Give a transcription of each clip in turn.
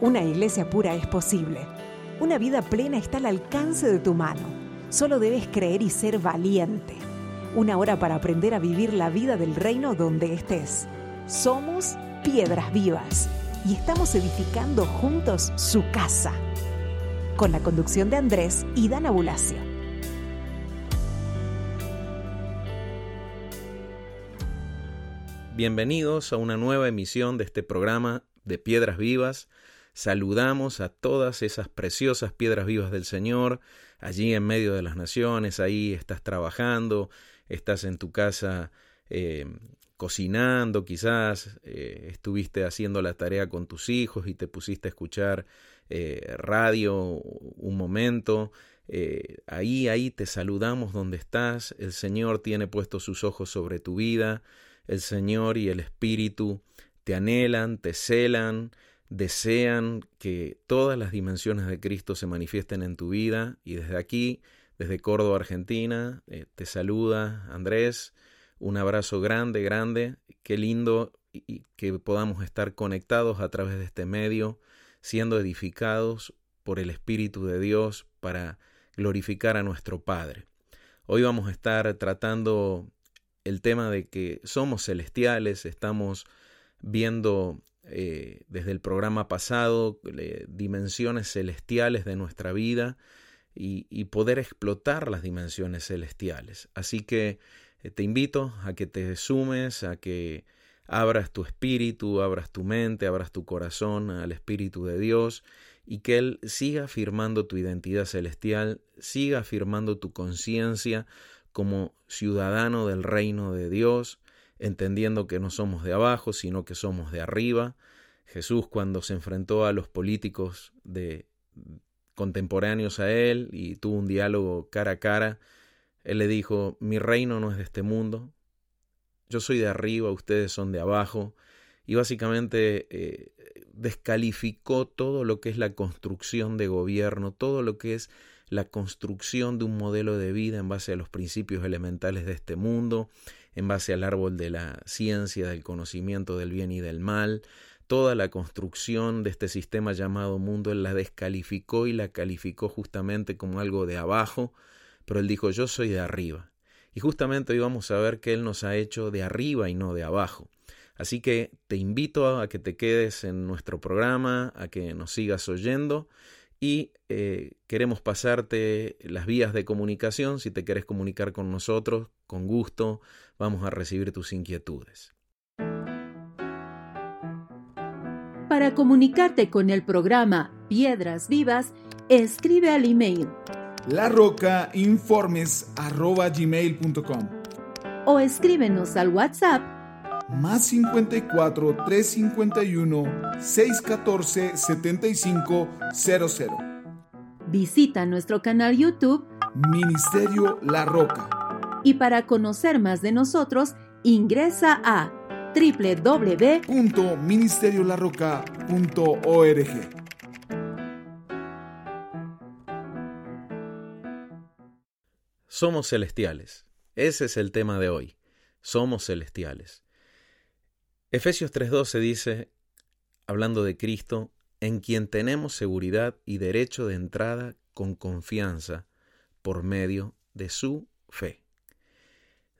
Una iglesia pura es posible. Una vida plena está al alcance de tu mano. Solo debes creer y ser valiente. Una hora para aprender a vivir la vida del reino donde estés. Somos piedras vivas y estamos edificando juntos su casa. Con la conducción de Andrés y Dana Bulacio. Bienvenidos a una nueva emisión de este programa de Piedras Vivas Saludamos a todas esas preciosas piedras vivas del Señor, allí en medio de las naciones, ahí estás trabajando, estás en tu casa eh, cocinando, quizás eh, estuviste haciendo la tarea con tus hijos y te pusiste a escuchar eh, radio un momento. ahí, ahí te saludamos donde estás. El Señor tiene puestos sus ojos sobre tu vida. El Señor y el Espíritu te anhelan, te celan, desean que todas las dimensiones de Cristo se manifiesten en tu vida y desde aquí, desde Córdoba, Argentina, eh, te saluda Andrés, un abrazo grande, grande, qué lindo y que podamos estar conectados a través de este medio, siendo edificados por el Espíritu de Dios para glorificar a nuestro Padre. Hoy vamos a estar tratando el tema de que somos celestiales, estamos viendo eh, desde el programa pasado, dimensiones celestiales de nuestra vida y, poder explotar las dimensiones celestiales. Así que eh, te invito a que te sumes, a que abras tu espíritu, abras tu mente, abras tu corazón al Espíritu de Dios y que Él siga afirmando tu identidad celestial, siga afirmando tu conciencia como ciudadano del reino de Dios, entendiendo que no somos de abajo, sino que somos de arriba. Jesús cuando se enfrentó a los políticos de contemporáneos a él y tuvo un diálogo cara a cara, él le dijo, mi reino no es de este mundo, yo soy de arriba, ustedes son de abajo, y básicamente eh, descalificó todo lo que es la construcción de gobierno, todo lo que es la construcción de un modelo de vida en base a los principios elementales de este mundo, en base al árbol de la ciencia, del conocimiento del bien y del mal. Toda la construcción de este sistema llamado mundo él la descalificó y la calificó justamente como algo de abajo, pero él dijo yo soy de arriba. Y justamente hoy vamos a ver que él nos ha hecho de arriba y no de abajo. Así que te invito a que te quedes en nuestro programa, a que nos sigas oyendo y eh, queremos pasarte las vías de comunicación. Si te quieres comunicar con nosotros, con gusto, vamos a recibir tus inquietudes. Para comunicarte con el programa Piedras Vivas, escribe al email larrocainformes.gmail.com o escríbenos al WhatsApp más 54 351 614 7500. Visita nuestro canal YouTube Ministerio La Roca. Y para conocer más de nosotros, ingresa a www.ministeriolarroca.org. Somos celestiales. Ese es el tema de hoy. Somos celestiales. Efesios 3:12 dice, hablando de Cristo, en quien tenemos seguridad y derecho de entrada con confianza por medio de su fe.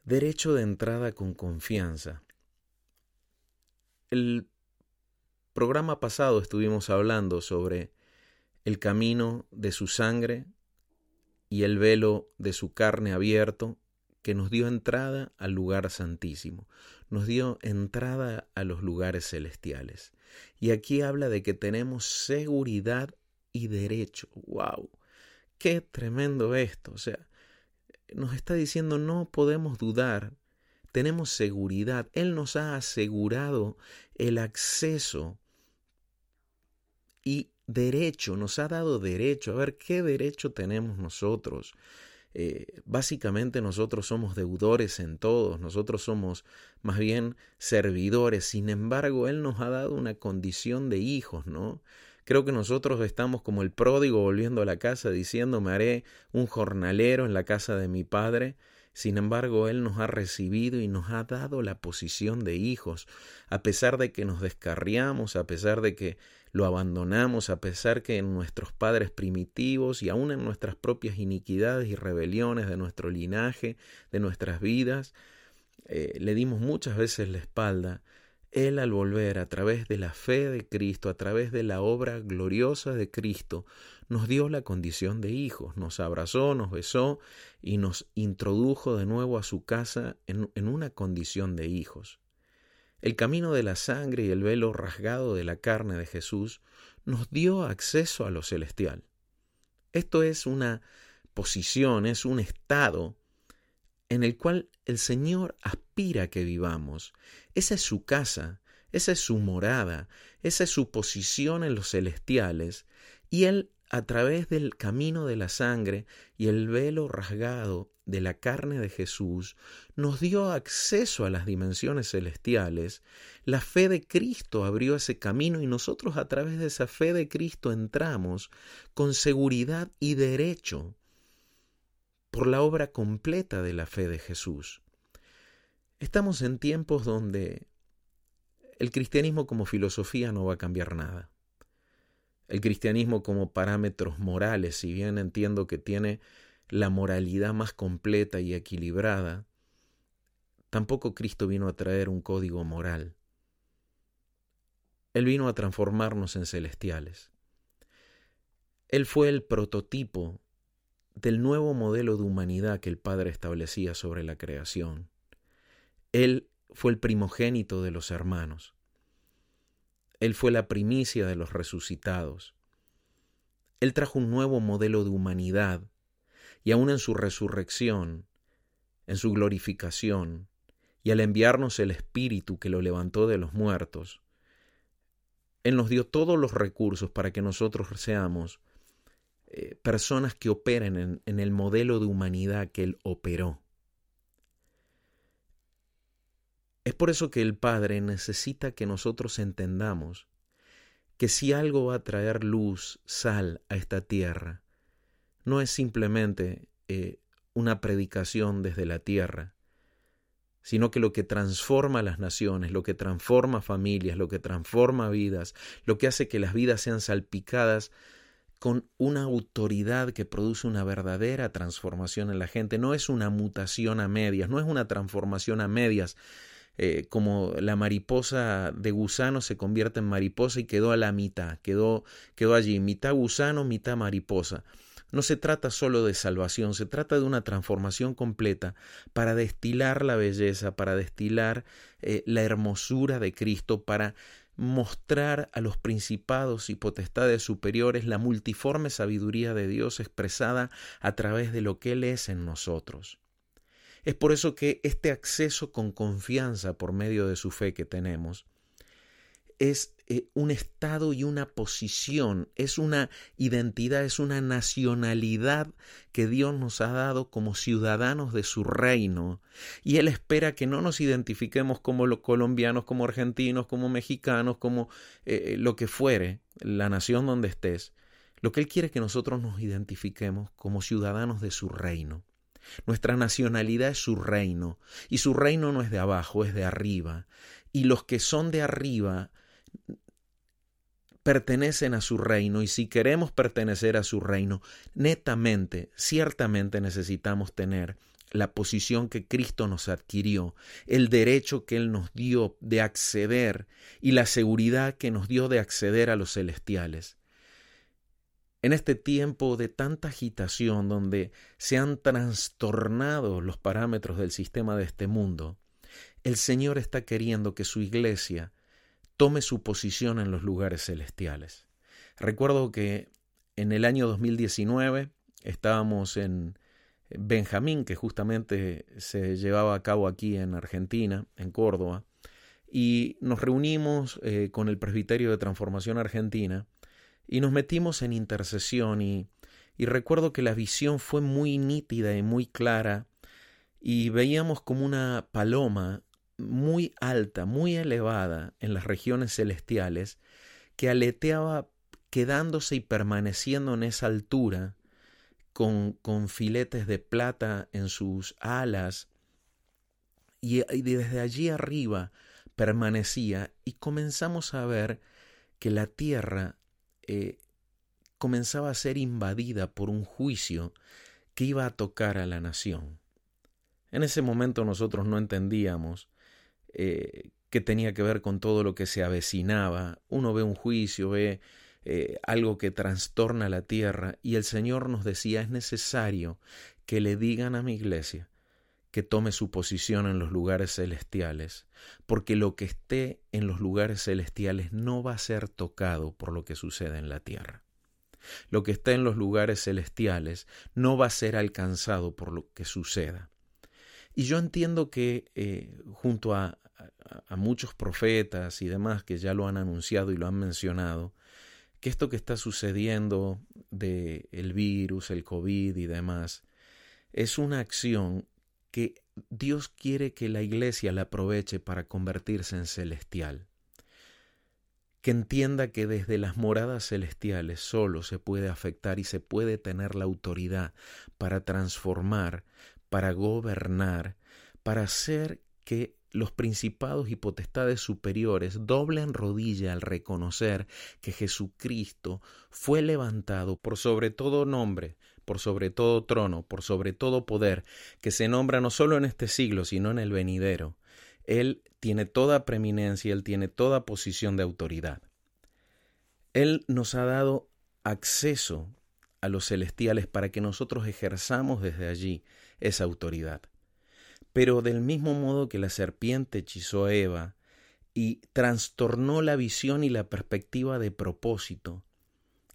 Derecho de entrada con confianza. El programa pasado estuvimos hablando sobre el camino de su sangre y el velo de su carne abierto que nos dio entrada al lugar santísimo nos dio entrada a los lugares celestiales. Y aquí habla de que tenemos seguridad y derecho. ¡Wow! ¡Qué tremendo esto! O sea, nos está diciendo no podemos dudar, tenemos seguridad. Él nos ha asegurado el acceso y derecho, nos ha dado derecho. A ver, ¿qué derecho tenemos nosotros? Eh, básicamente nosotros somos deudores en todos, nosotros somos más bien servidores, sin embargo Él nos ha dado una condición de hijos, ¿no? Creo que nosotros estamos como el pródigo volviendo a la casa diciendo me haré un jornalero en la casa de mi padre. Sin embargo, Él nos ha recibido y nos ha dado la posición de hijos, a pesar de que nos descarriamos, a pesar de que lo abandonamos, a pesar que en nuestros padres primitivos y aún en nuestras propias iniquidades y rebeliones de nuestro linaje, de nuestras vidas, eh, le dimos muchas veces la espalda, Él al volver a través de la fe de Cristo, a través de la obra gloriosa de Cristo, nos dio la condición de hijos, nos abrazó, nos besó y nos introdujo de nuevo a su casa en, una condición de hijos. El camino de la sangre y el velo rasgado de la carne de Jesús nos dio acceso a lo celestial. Esto es una posición, es un estado en el cual el Señor aspira que vivamos. Esa es su casa, esa es su morada, esa es su posición en los celestiales, y Él a través del camino de la sangre y el velo rasgado de la carne de Jesús, nos dio acceso a las dimensiones celestiales, la fe de Cristo abrió ese camino y nosotros a través de esa fe de Cristo entramos con seguridad y derecho por la obra completa de la fe de Jesús. Estamos en tiempos donde el cristianismo como filosofía no va a cambiar nada el cristianismo como parámetros morales, si bien entiendo que tiene la moralidad más completa y equilibrada, tampoco Cristo vino a traer un código moral. Él vino a transformarnos en celestiales. Él fue el prototipo del nuevo modelo de humanidad que el Padre establecía sobre la creación. Él fue el primogénito de los hermanos. Él fue la primicia de los resucitados. Él trajo un nuevo modelo de humanidad y aún en su resurrección, en su glorificación, y al enviarnos el Espíritu que lo levantó de los muertos, Él nos dio todos los recursos para que nosotros seamos eh, personas que operen en, el modelo de humanidad que Él operó. Es por eso que el Padre necesita que nosotros entendamos que si algo va a traer luz, sal a esta tierra, no es simplemente eh, una predicación desde la tierra, sino que lo que transforma las naciones, lo que transforma familias, lo que transforma vidas, lo que hace que las vidas sean salpicadas con una autoridad que produce una verdadera transformación en la gente, no es una mutación a medias, no es una transformación a medias, eh, como la mariposa de gusano se convierte en mariposa y quedó a la mitad, quedó, quedó allí, mitad gusano, mitad mariposa. No se trata solo de salvación, se trata de una transformación completa para destilar la belleza, para destilar eh, la hermosura de Cristo, para mostrar a los principados y potestades superiores la multiforme sabiduría de Dios expresada a través de lo que Él es en nosotros. Es por eso que este acceso con confianza por medio de su fe que tenemos es eh, un estado y una posición, es una identidad, es una nacionalidad que Dios nos ha dado como ciudadanos de su reino. Y Él espera que no nos identifiquemos como los colombianos, como argentinos, como mexicanos, como eh, lo que fuere, la nación donde estés. Lo que Él quiere que nosotros nos identifiquemos como ciudadanos de su reino. Nuestra nacionalidad es su reino, y su reino no es de abajo, es de arriba. Y los que son de arriba pertenecen a su reino, y si queremos pertenecer a su reino, netamente, ciertamente necesitamos tener la posición que Cristo nos adquirió, el derecho que Él nos dio de acceder y la seguridad que nos dio de acceder a los celestiales. En este tiempo de tanta agitación donde se han trastornado los parámetros del sistema de este mundo, el Señor está queriendo que su iglesia tome su posición en los lugares celestiales. Recuerdo que en el año 2019 estábamos en Benjamín, que justamente se llevaba a cabo aquí en Argentina, en Córdoba, y nos reunimos eh, con el Presbiterio de Transformación Argentina y nos metimos en intercesión y, y recuerdo que la visión fue muy nítida y muy clara y veíamos como una paloma muy alta, muy elevada en las regiones celestiales que aleteaba quedándose y permaneciendo en esa altura con, con filetes de plata en sus alas, y, desde allí arriba permanecía y comenzamos a ver que la tierra eh, comenzaba a ser invadida por un juicio que iba a tocar a la nación. En ese momento nosotros no entendíamos eh, qué tenía que ver con todo lo que se avecinaba. Uno ve un juicio, ve eh, algo que trastorna la tierra y el Señor nos decía es necesario que le digan a mi iglesia que tome su posición en los lugares celestiales, porque lo que esté en los lugares celestiales no va a ser tocado por lo que sucede en la tierra. Lo que está en los lugares celestiales no va a ser alcanzado por lo que suceda. Y yo entiendo que eh, junto a, muchos profetas y demás que ya lo han anunciado y lo han mencionado, que esto que está sucediendo de el virus, el COVID y demás, es una acción que Dios quiere que la iglesia la aproveche para convertirse en celestial. Que entienda que desde las moradas celestiales solo se puede afectar y se puede tener la autoridad para transformar, para gobernar, para hacer que los principados y potestades superiores doblen rodilla al reconocer que Jesucristo fue levantado por sobre todo nombre, por sobre todo trono, por sobre todo poder, que se nombra no solo en este siglo, sino en el venidero. Él tiene toda preeminencia, Él tiene toda posición de autoridad. Él nos ha dado acceso a los celestiales para que nosotros ejerzamos desde allí esa autoridad. Pero del mismo modo que la serpiente hechizó a Eva y trastornó la visión y la perspectiva de propósito,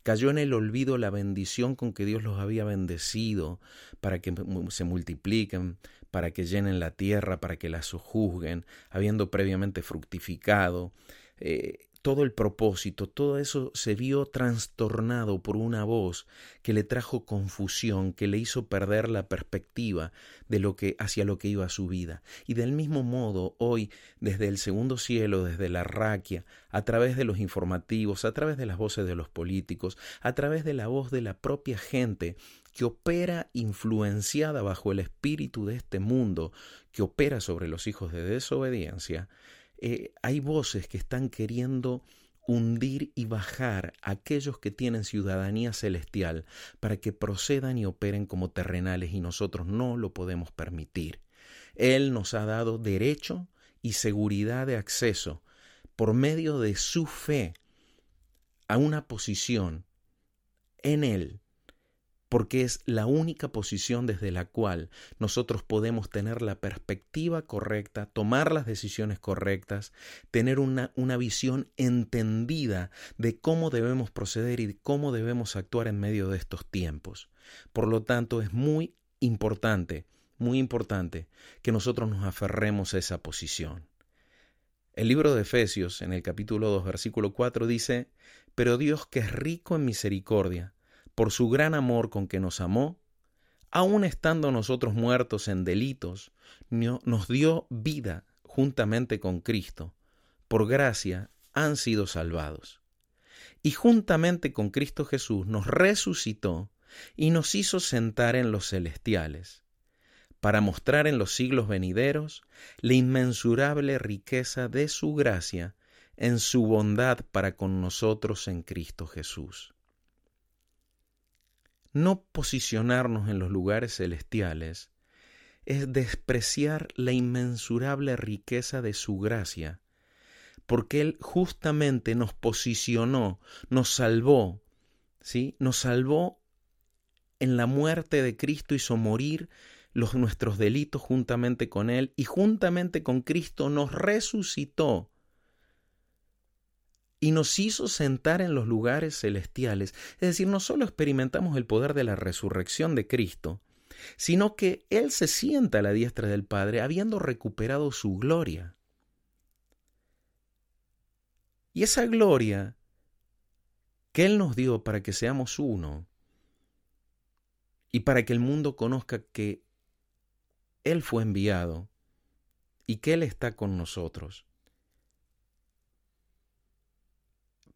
cayó en el olvido la bendición con que Dios los había bendecido para que se multipliquen, para que llenen la tierra, para que la sojuzguen, habiendo previamente fructificado. Eh, todo el propósito, todo eso se vio trastornado por una voz que le trajo confusión, que le hizo perder la perspectiva de lo que hacia lo que iba su vida. Y del mismo modo, hoy desde el segundo cielo, desde la raquia, a través de los informativos, a través de las voces de los políticos, a través de la voz de la propia gente que opera influenciada bajo el espíritu de este mundo, que opera sobre los hijos de desobediencia, eh, hay voces que están queriendo hundir y bajar a aquellos que tienen ciudadanía celestial para que procedan y operen como terrenales y nosotros no lo podemos permitir. Él nos ha dado derecho y seguridad de acceso por medio de su fe a una posición en Él porque es la única posición desde la cual nosotros podemos tener la perspectiva correcta, tomar las decisiones correctas, tener una, una visión entendida de cómo debemos proceder y cómo debemos actuar en medio de estos tiempos. Por lo tanto, es muy importante, muy importante que nosotros nos aferremos a esa posición. El libro de Efesios, en el capítulo 2, versículo 4, dice, Pero Dios que es rico en misericordia, por su gran amor con que nos amó, aun estando nosotros muertos en delitos, nos dio vida juntamente con Cristo. Por gracia han sido salvados. Y juntamente con Cristo Jesús nos resucitó y nos hizo sentar en los celestiales, para mostrar en los siglos venideros la inmensurable riqueza de su gracia en su bondad para con nosotros en Cristo Jesús no posicionarnos en los lugares celestiales es despreciar la inmensurable riqueza de su gracia, porque Él justamente nos posicionó, nos salvó, ¿sí? Nos salvó en la muerte de Cristo, hizo morir los nuestros delitos juntamente con Él y juntamente con Cristo nos resucitó y nos hizo sentar en los lugares celestiales. Es decir, no solo experimentamos el poder de la resurrección de Cristo, sino que Él se sienta a la diestra del Padre habiendo recuperado su gloria. Y esa gloria que Él nos dio para que seamos uno y para que el mundo conozca que Él fue enviado y que Él está con nosotros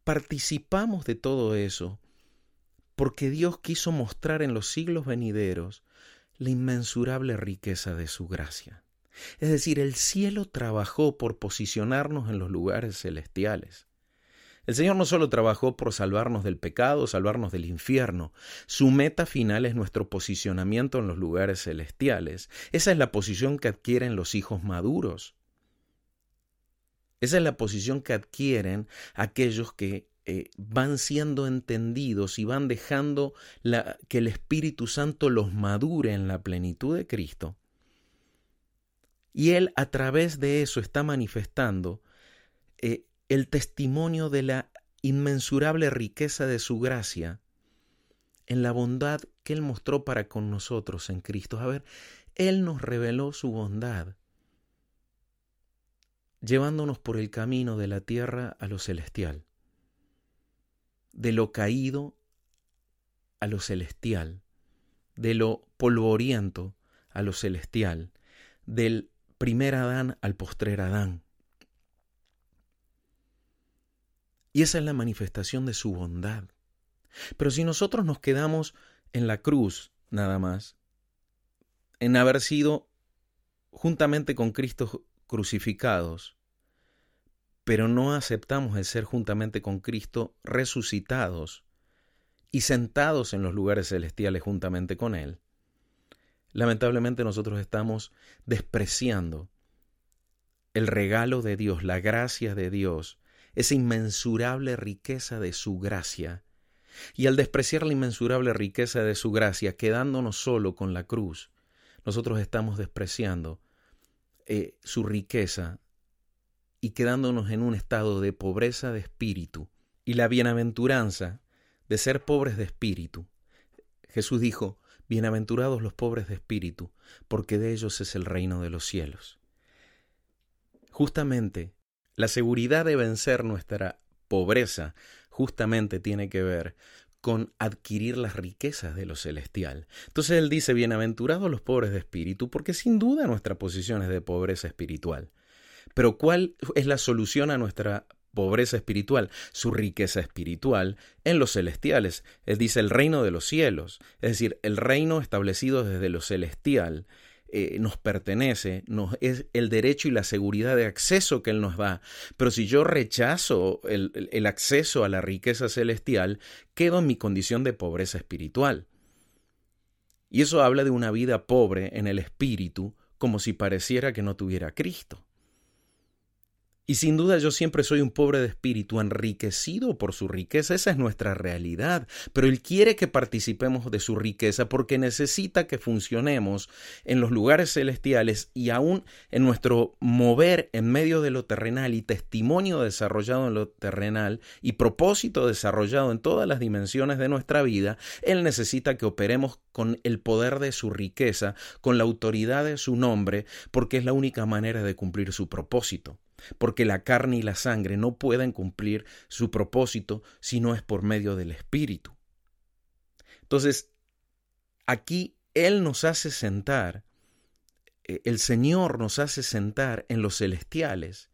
participamos de todo eso porque Dios quiso mostrar en los siglos venideros la inmensurable riqueza de su gracia. Es decir, el cielo trabajó por posicionarnos en los lugares celestiales. El Señor no solo trabajó por salvarnos del pecado, salvarnos del infierno, su meta final es nuestro posicionamiento en los lugares celestiales. Esa es la posición que adquieren los hijos maduros. Esa es la posición que adquieren aquellos que eh, van siendo entendidos y van dejando que el Espíritu Santo los madure en la plenitud de Cristo. Y Él a través de eso está manifestando eh, el testimonio de la inmensurable riqueza de su gracia en la bondad que Él mostró para con nosotros en Cristo. A ver, Él nos reveló su bondad, llevándonos por el camino de la tierra a lo celestial de lo caído a lo celestial, de lo polvoriento a lo celestial, del primer Adán al postrer Adán. Y esa es la manifestación de su bondad. Pero si nosotros nos quedamos en la cruz nada más, en haber sido juntamente con Cristo crucificados, pero no aceptamos el ser juntamente con Cristo resucitados y sentados en los lugares celestiales juntamente con Él, lamentablemente nosotros estamos despreciando el regalo de Dios, la gracia de Dios, esa inmensurable riqueza de su gracia. Y al despreciar la inmensurable riqueza de su gracia, quedándonos solo con la cruz, nosotros estamos despreciando eh, su riqueza y quedándonos en un estado de pobreza de espíritu y la bienaventuranza de ser pobres de espíritu. Jesús dijo, Bienaventurados los pobres de espíritu, porque de ellos es el reino de los cielos. Justamente, la seguridad de vencer nuestra pobreza justamente tiene que ver con adquirir las riquezas de lo celestial. Entonces él dice, bienaventurados los pobres de espíritu, porque sin duda nuestra posición es de pobreza espiritual. Pero ¿cuál es la solución a nuestra pobreza espiritual? Su riqueza espiritual en los celestiales. Él dice el reino de los cielos, es decir, el reino establecido desde lo celestial. Eh, nos pertenece, nos, es el derecho y la seguridad de acceso que Él nos da. Pero si yo rechazo el, el acceso a la riqueza celestial, quedo en mi condición de pobreza espiritual. Y eso habla de una vida pobre en el espíritu, como si pareciera que no tuviera Cristo. Y sin duda yo siempre soy un pobre de espíritu, enriquecido por su riqueza, esa es nuestra realidad, pero Él quiere que participemos de su riqueza porque necesita que funcionemos en los lugares celestiales y aún en nuestro mover en medio de lo terrenal y testimonio desarrollado en lo terrenal y propósito desarrollado en todas las dimensiones de nuestra vida, Él necesita que operemos con el poder de su riqueza, con la autoridad de su nombre, porque es la única manera de cumplir su propósito porque la carne y la sangre no pueden cumplir su propósito si no es por medio del Espíritu. Entonces, aquí Él nos hace sentar, eh, el Señor nos hace sentar en los celestiales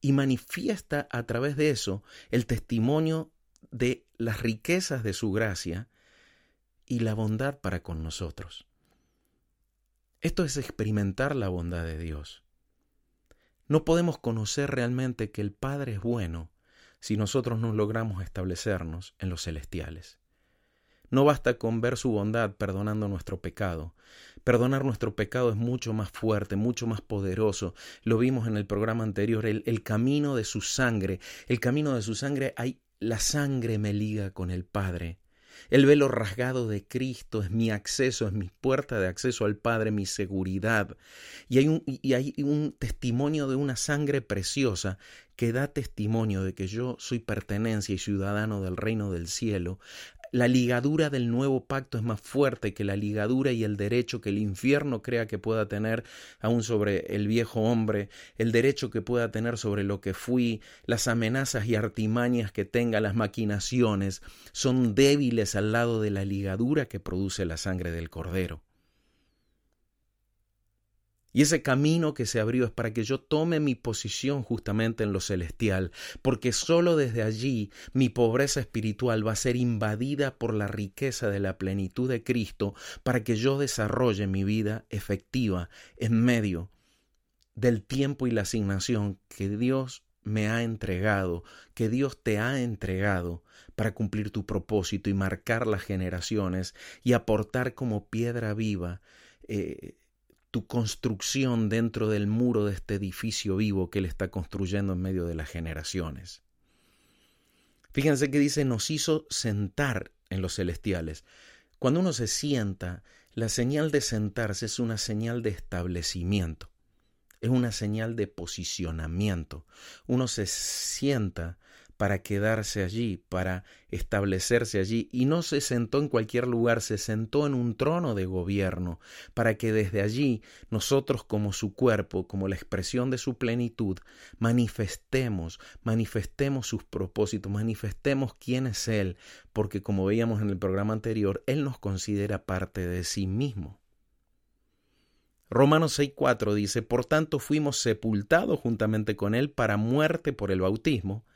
y manifiesta a través de eso el testimonio de las riquezas de su gracia y la bondad para con nosotros. Esto es experimentar la bondad de Dios. No podemos conocer realmente que el Padre es bueno si nosotros no logramos establecernos en los celestiales. No basta con ver su bondad perdonando nuestro pecado. Perdonar nuestro pecado es mucho más fuerte, mucho más poderoso. Lo vimos en el programa anterior, el, camino de su sangre. El camino de su sangre, hay, la sangre me liga con el Padre. El velo rasgado de Cristo es mi acceso, es mi puerta de acceso al Padre, mi seguridad. Y hay un, y hay un testimonio de una sangre preciosa que da testimonio de que yo soy pertenencia y ciudadano del reino del cielo, la ligadura del nuevo pacto es más fuerte que la ligadura y el derecho que el infierno crea que pueda tener aún sobre el viejo hombre, el derecho que pueda tener sobre lo que fui, las amenazas y artimañas que tenga, las maquinaciones, son débiles al lado de la ligadura que produce la sangre del cordero. Y ese camino que se abrió es para que yo tome mi posición justamente en lo celestial, porque sólo desde allí mi pobreza espiritual va a ser invadida por la riqueza de la plenitud de Cristo para que yo desarrolle mi vida efectiva en medio del tiempo y la asignación que Dios me ha entregado, que Dios te ha entregado para cumplir tu propósito y marcar las generaciones y aportar como piedra viva eh, tu construcción dentro del muro de este edificio vivo que Él está construyendo en medio de las generaciones. Fíjense que dice, nos hizo sentar en los celestiales. Cuando uno se sienta, la señal de sentarse es una señal de establecimiento, es una señal de posicionamiento. Uno se sienta para quedarse allí, para establecerse allí, y no se sentó en cualquier lugar, se sentó en un trono de gobierno, para que desde allí nosotros como su cuerpo, como la expresión de su plenitud, manifestemos, manifestemos sus propósitos, manifestemos quién es Él, porque como veíamos en el programa anterior, Él nos considera parte de sí mismo. Romanos 6:4 dice, Por tanto fuimos sepultados juntamente con Él para muerte por el bautismo,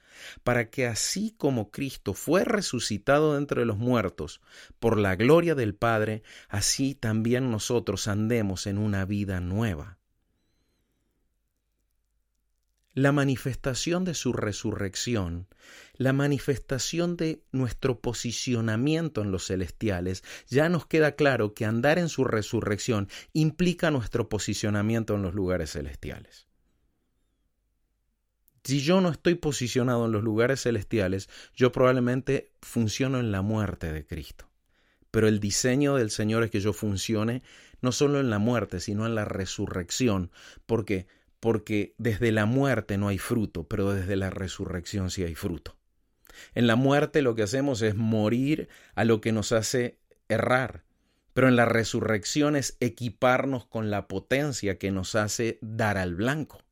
para que así como Cristo fue resucitado de entre los muertos por la gloria del Padre, así también nosotros andemos en una vida nueva. La manifestación de su resurrección, la manifestación de nuestro posicionamiento en los celestiales, ya nos queda claro que andar en su resurrección implica nuestro posicionamiento en los lugares celestiales. Si yo no estoy posicionado en los lugares celestiales, yo probablemente funciono en la muerte de Cristo. Pero el diseño del Señor es que yo funcione no solo en la muerte, sino en la resurrección. ¿Por qué? Porque desde la muerte no hay fruto, pero desde la resurrección sí hay fruto. En la muerte lo que hacemos es morir a lo que nos hace errar, pero en la resurrección es equiparnos con la potencia que nos hace dar al blanco.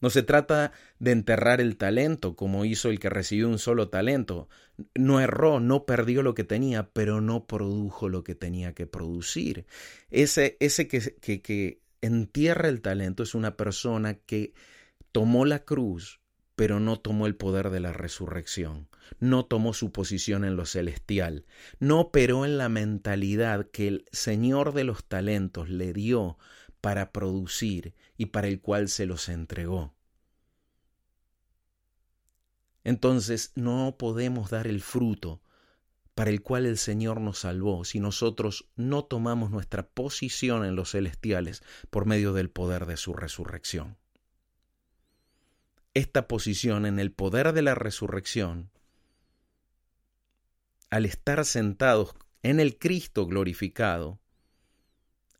No se trata de enterrar el talento, como hizo el que recibió un solo talento. No erró, no perdió lo que tenía, pero no produjo lo que tenía que producir. Ese, ese que, que, que entierra el talento es una persona que tomó la cruz, pero no tomó el poder de la resurrección, no tomó su posición en lo celestial, no operó en la mentalidad que el Señor de los talentos le dio para producir y para el cual se los entregó. Entonces no podemos dar el fruto para el cual el Señor nos salvó si nosotros no tomamos nuestra posición en los celestiales por medio del poder de su resurrección. Esta posición en el poder de la resurrección, al estar sentados en el Cristo glorificado,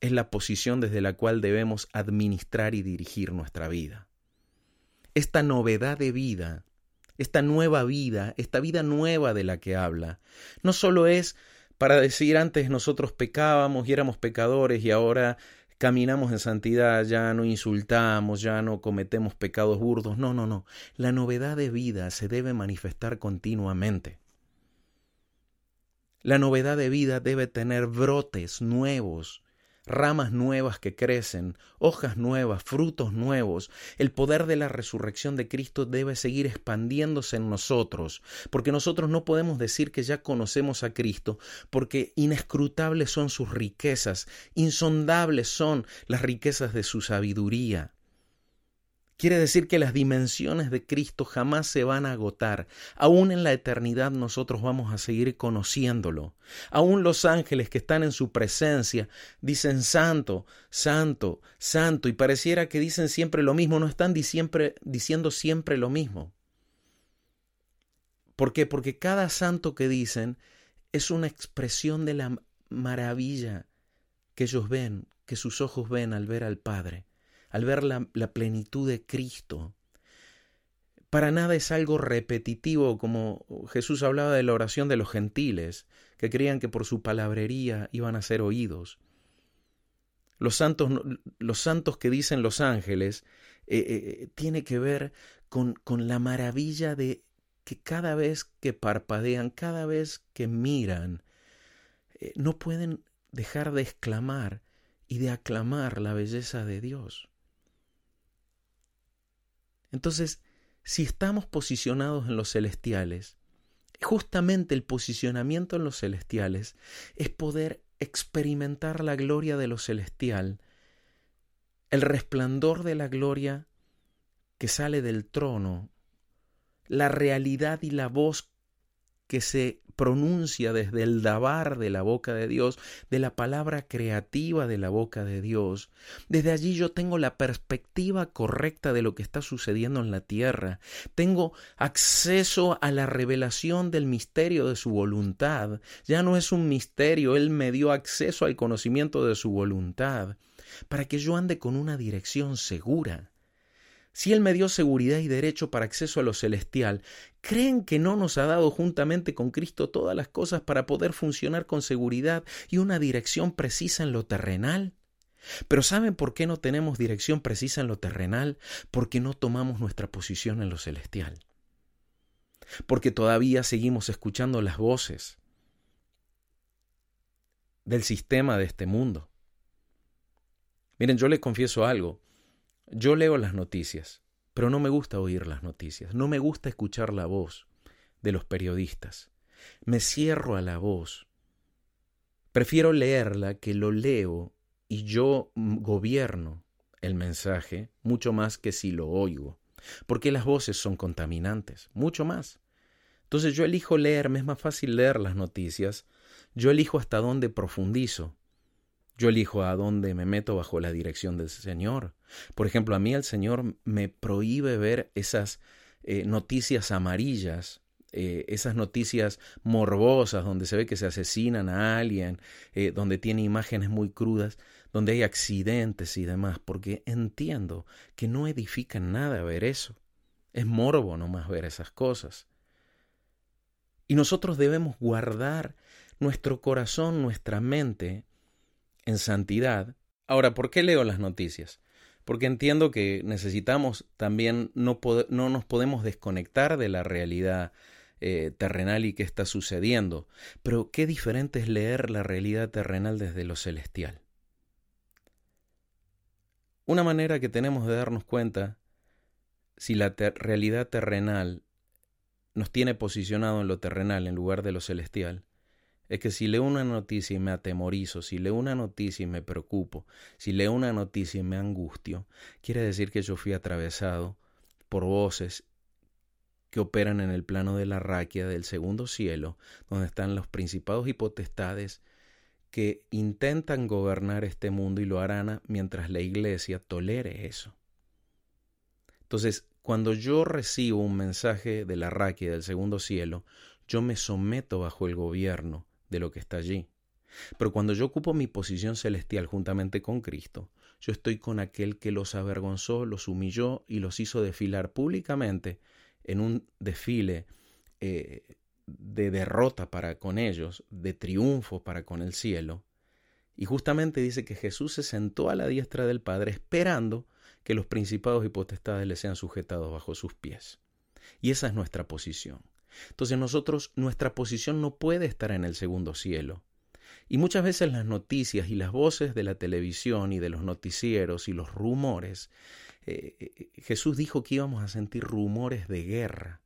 es la posición desde la cual debemos administrar y dirigir nuestra vida. Esta novedad de vida, esta nueva vida, esta vida nueva de la que habla, no solo es para decir antes nosotros pecábamos y éramos pecadores y ahora caminamos en santidad, ya no insultamos, ya no cometemos pecados burdos. No, no, no. La novedad de vida se debe manifestar continuamente. La novedad de vida debe tener brotes nuevos ramas nuevas que crecen, hojas nuevas, frutos nuevos. El poder de la resurrección de Cristo debe seguir expandiéndose en nosotros, porque nosotros no podemos decir que ya conocemos a Cristo, porque inescrutables son sus riquezas, insondables son las riquezas de su sabiduría. Quiere decir que las dimensiones de Cristo jamás se van a agotar. Aún en la eternidad nosotros vamos a seguir conociéndolo. Aún los ángeles que están en su presencia dicen santo, santo, santo, y pareciera que dicen siempre lo mismo, no están diciendo siempre lo mismo. ¿Por qué? Porque cada santo que dicen es una expresión de la maravilla que ellos ven, que sus ojos ven al ver al Padre al ver la, plenitud de Cristo. Para nada es algo repetitivo como Jesús hablaba de la oración de los gentiles, que creían que por su palabrería iban a ser oídos. Los santos, los santos que dicen los ángeles eh, eh, eh, tiene que ver con, con la maravilla de que cada vez que parpadean, cada vez que miran, no pueden dejar de exclamar, y de aclamar la belleza de Dios. Entonces, si estamos posicionados en los celestiales, justamente el posicionamiento en los celestiales es poder experimentar la gloria de lo celestial, el resplandor de la gloria que sale del trono, la realidad y la voz que se pronuncia desde el dabar de la boca de Dios, de la palabra creativa de la boca de Dios. Desde allí yo tengo la perspectiva correcta de lo que está sucediendo en la tierra. Tengo acceso a la revelación del misterio de su voluntad. Ya no es un misterio, Él me dio acceso al conocimiento de su voluntad para que yo ande con una dirección segura. Si Él me dio seguridad y derecho para acceso a lo celestial, ¿creen que no nos ha dado juntamente con Cristo todas las cosas para poder funcionar con seguridad y una dirección precisa en lo terrenal? Pero ¿saben por qué no tenemos dirección precisa en lo terrenal? Porque no tomamos nuestra posición en lo celestial. Porque todavía seguimos escuchando las voces del sistema de este mundo. Miren, yo les confieso algo. Yo leo las noticias, pero no me gusta oír las noticias, no me gusta escuchar la voz de los periodistas. Me cierro a la voz. Prefiero leerla que lo leo y yo gobierno el mensaje mucho más que si lo oigo, porque las voces son contaminantes, mucho más. Entonces yo elijo leer, me es más fácil leer las noticias, yo elijo hasta dónde profundizo, yo elijo a dónde me meto bajo la dirección del Señor. Por ejemplo, a mí el Señor me prohíbe ver esas eh, noticias amarillas, eh, esas noticias morbosas donde se ve que se asesinan a alguien, eh, donde tiene imágenes muy crudas, donde hay accidentes y demás, porque entiendo que no edifica nada ver eso. Es morbo nomás ver esas cosas. Y nosotros debemos guardar nuestro corazón, nuestra mente, en santidad. Ahora, ¿por qué leo las noticias? Porque entiendo que necesitamos también, no, no nos podemos desconectar de la realidad eh, terrenal y qué está sucediendo. Pero qué diferente es leer la realidad terrenal desde lo celestial. Una manera que tenemos de darnos cuenta si la realidad terrenal nos tiene posicionado en lo terrenal en lugar de lo celestial es que si leo una noticia y me atemorizo, si leo una noticia y me preocupo, si leo una noticia y me angustio, quiere decir que yo fui atravesado por voces que operan en el plano de la raquia del segundo cielo, donde están los principados y potestades que intentan gobernar este mundo y lo harán mientras la iglesia tolere eso. Entonces, cuando yo recibo un mensaje de la raquia del segundo cielo, yo me someto bajo el gobierno de lo que está allí. Pero cuando yo ocupo mi posición celestial juntamente con Cristo, yo estoy con aquel que los avergonzó, los humilló y los hizo desfilar públicamente en un desfile eh, de derrota para con ellos, de triunfo para con el cielo. Y justamente dice que Jesús se sentó a la diestra del Padre esperando que los principados y potestades le sean sujetados bajo sus pies. Y esa es nuestra posición. Entonces nosotros, nuestra posición no puede estar en el segundo cielo. Y muchas veces las noticias y las voces de la televisión y de los noticieros y los rumores, eh, eh, Jesús dijo que íbamos a sentir rumores de guerra.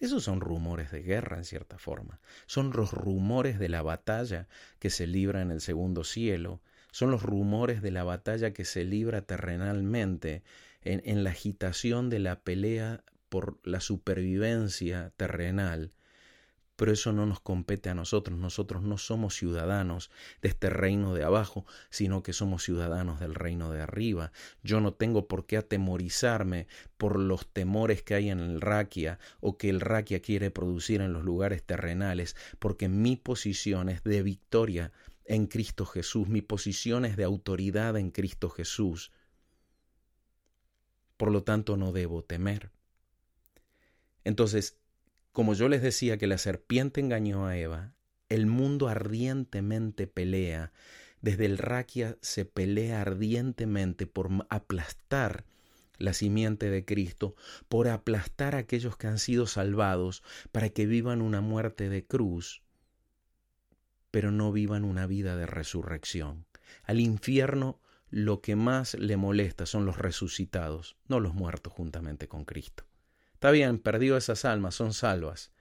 Esos son rumores de guerra en cierta forma. Son los rumores de la batalla que se libra en el segundo cielo. Son los rumores de la batalla que se libra terrenalmente en, en la agitación de la pelea por la supervivencia terrenal, pero eso no nos compete a nosotros. Nosotros no somos ciudadanos de este reino de abajo, sino que somos ciudadanos del reino de arriba. Yo no tengo por qué atemorizarme por los temores que hay en el raquia o que el raquia quiere producir en los lugares terrenales, porque mi posición es de victoria en Cristo Jesús, mi posición es de autoridad en Cristo Jesús. Por lo tanto, no debo temer. Entonces, como yo les decía que la serpiente engañó a Eva, el mundo ardientemente pelea, desde el raquia se pelea ardientemente por aplastar la simiente de Cristo, por aplastar a aquellos que han sido salvados para que vivan una muerte de cruz, pero no vivan una vida de resurrección. Al infierno lo que más le molesta son los resucitados, no los muertos juntamente con Cristo. Está bien, perdido esas almas, son salvas,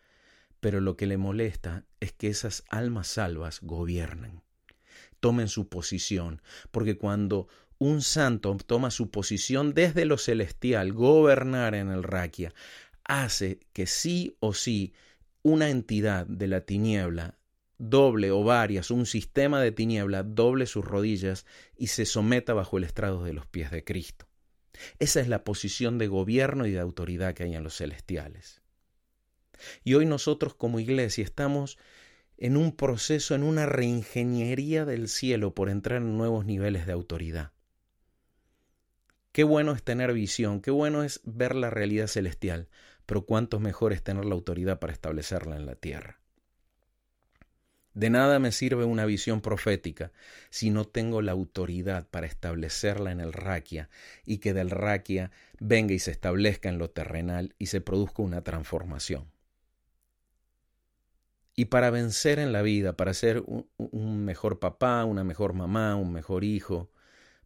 pero lo que le molesta es que esas almas salvas gobiernen, tomen su posición, porque cuando un santo toma su posición desde lo celestial, gobernar en el raquia, hace que sí o sí una entidad de la tiniebla doble o varias, un sistema de tiniebla doble sus rodillas y se someta bajo el estrado de los pies de Cristo. Esa es la posición de gobierno y de autoridad que hay en los celestiales. Y hoy nosotros como iglesia estamos en un proceso, en una reingeniería del cielo por entrar en nuevos niveles de autoridad. Qué bueno es tener visión, qué bueno es ver la realidad celestial, pero cuánto mejor es tener la autoridad para establecerla en la tierra. De nada me sirve una visión profética si no tengo la autoridad para establecerla en el raquia y que del raquia venga y se establezca en lo terrenal y se produzca una transformación. Y para vencer en la vida, para ser un, mejor papá, una mejor mamá, un mejor hijo,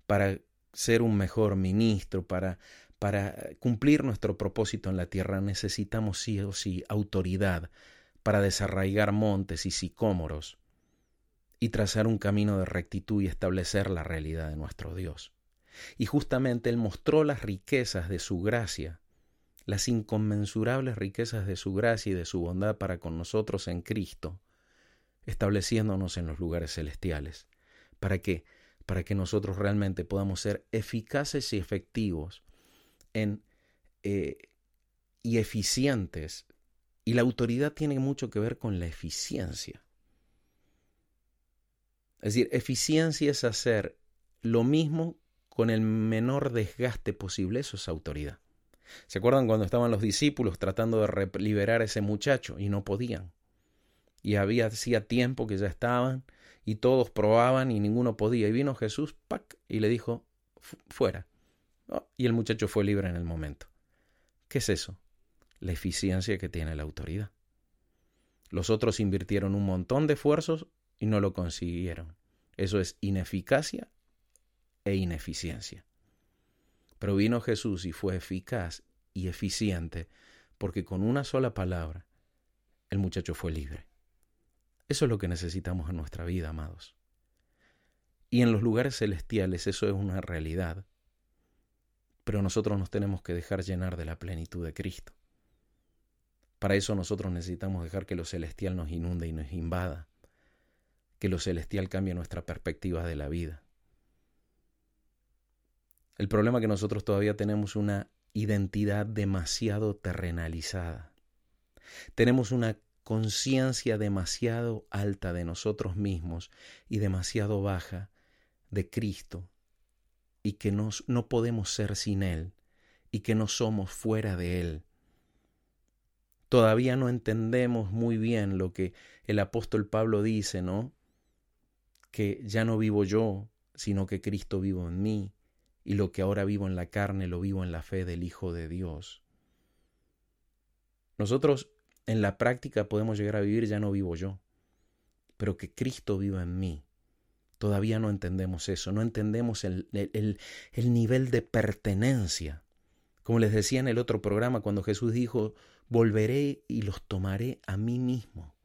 para ser un mejor ministro, para, para cumplir nuestro propósito en la tierra, necesitamos sí o sí autoridad para desarraigar montes y sicómoros y trazar un camino de rectitud y establecer la realidad de nuestro Dios. Y justamente Él mostró las riquezas de su gracia, las inconmensurables riquezas de su gracia y de su bondad para con nosotros en Cristo, estableciéndonos en los lugares celestiales. ¿Para qué? Para que nosotros realmente podamos ser eficaces y efectivos en, eh, y eficientes y la autoridad tiene mucho que ver con la eficiencia. Es decir, eficiencia es hacer lo mismo con el menor desgaste posible. Eso es autoridad. ¿Se acuerdan cuando estaban los discípulos tratando de liberar a ese muchacho y no podían? Y había hacía tiempo que ya estaban y todos probaban y ninguno podía. Y vino Jesús, y le dijo, fuera. Oh, y el muchacho fue libre en el momento. ¿Qué es eso? La eficiencia que tiene la autoridad. Los otros invirtieron un montón de esfuerzos y no lo consiguieron. Eso es ineficacia e ineficiencia. Pero vino Jesús y fue eficaz y eficiente porque con una sola palabra el muchacho fue libre. Eso es lo que necesitamos en nuestra vida, amados. Y en los lugares celestiales eso es una realidad. Pero nosotros nos tenemos que dejar llenar de la plenitud de Cristo. Para eso nosotros necesitamos dejar que lo celestial nos inunde y nos invada, que lo celestial cambie nuestra perspectiva de la vida. El problema es que nosotros todavía tenemos una identidad demasiado terrenalizada. Tenemos una conciencia demasiado alta de nosotros mismos y demasiado baja de Cristo y que nos, no podemos ser sin Él y que no somos fuera de Él Todavía no entendemos muy bien lo que el apóstol Pablo dice, ¿no? Que ya no vivo yo, sino que Cristo vivo en mí, y lo que ahora vivo en la carne lo vivo en la fe del Hijo de Dios. Nosotros en la práctica podemos llegar a vivir ya no vivo yo, pero que Cristo viva en mí. Todavía no entendemos eso, no entendemos el, el, el nivel de pertenencia. Como les decía en el otro programa, cuando Jesús dijo, volveré y los tomaré a mí mismo.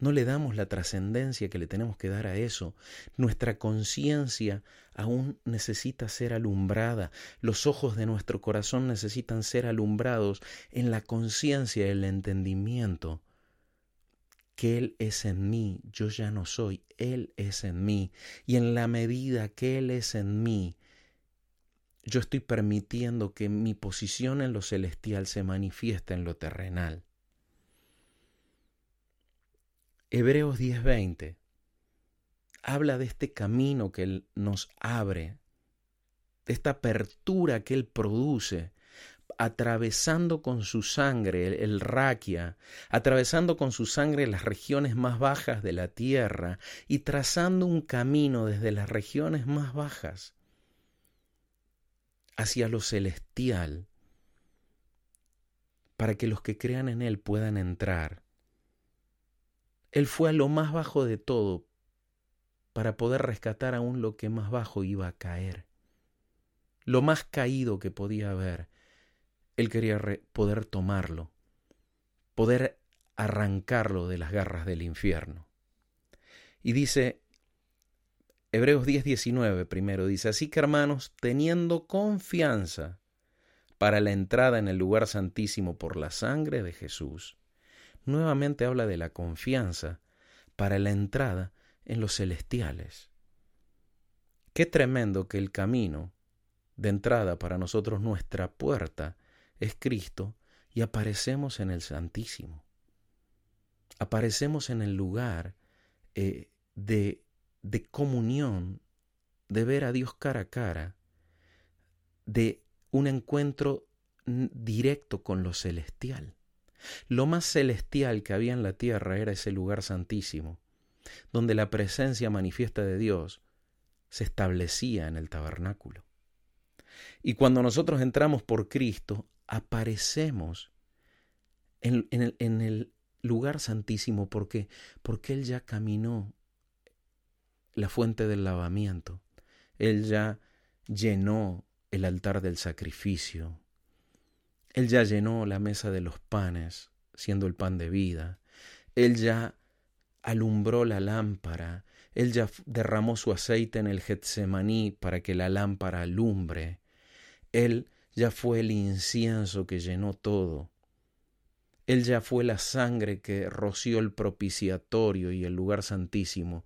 No le damos la trascendencia que le tenemos que dar a eso. Nuestra conciencia aún necesita ser alumbrada. Los ojos de nuestro corazón necesitan ser alumbrados en la conciencia el entendimiento que Él es en mí, yo ya no soy, Él es en mí. Y en la medida que Él es en mí, yo estoy permitiendo que mi posición en lo celestial se manifieste en lo terrenal. Hebreos 10:20 habla de este camino que Él nos abre, de esta apertura que Él produce, atravesando con su sangre el, el raquia, atravesando con su sangre las regiones más bajas de la tierra y trazando un camino desde las regiones más bajas hacia lo celestial, para que los que crean en Él puedan entrar. Él fue a lo más bajo de todo para poder rescatar aún lo que más bajo iba a caer. Lo más caído que podía haber, Él quería poder tomarlo, poder arrancarlo de las garras del infierno. Y dice, Hebreos 10:19 primero dice, así que hermanos, teniendo confianza para la entrada en el lugar santísimo por la sangre de Jesús, nuevamente habla de la confianza para la entrada en los celestiales. Qué tremendo que el camino de entrada para nosotros, nuestra puerta, es Cristo y aparecemos en el Santísimo. Aparecemos en el lugar eh, de, de comunión, de ver a Dios cara a cara, de un encuentro directo con lo celestial. Lo más celestial que había en la tierra era ese lugar santísimo, donde la presencia manifiesta de Dios se establecía en el tabernáculo. Y cuando nosotros entramos por Cristo, aparecemos en, el, en el, lugar santísimo. Porque Él ya caminó la fuente del lavamiento. Él ya llenó el altar del sacrificio. Él ya llenó la mesa de los panes, siendo el pan de vida. Él ya alumbró la lámpara. Él ya derramó su aceite en el Getsemaní para que la lámpara alumbre. Él ya fue el incienso que llenó todo. Él ya fue la sangre que roció el propiciatorio y el lugar santísimo.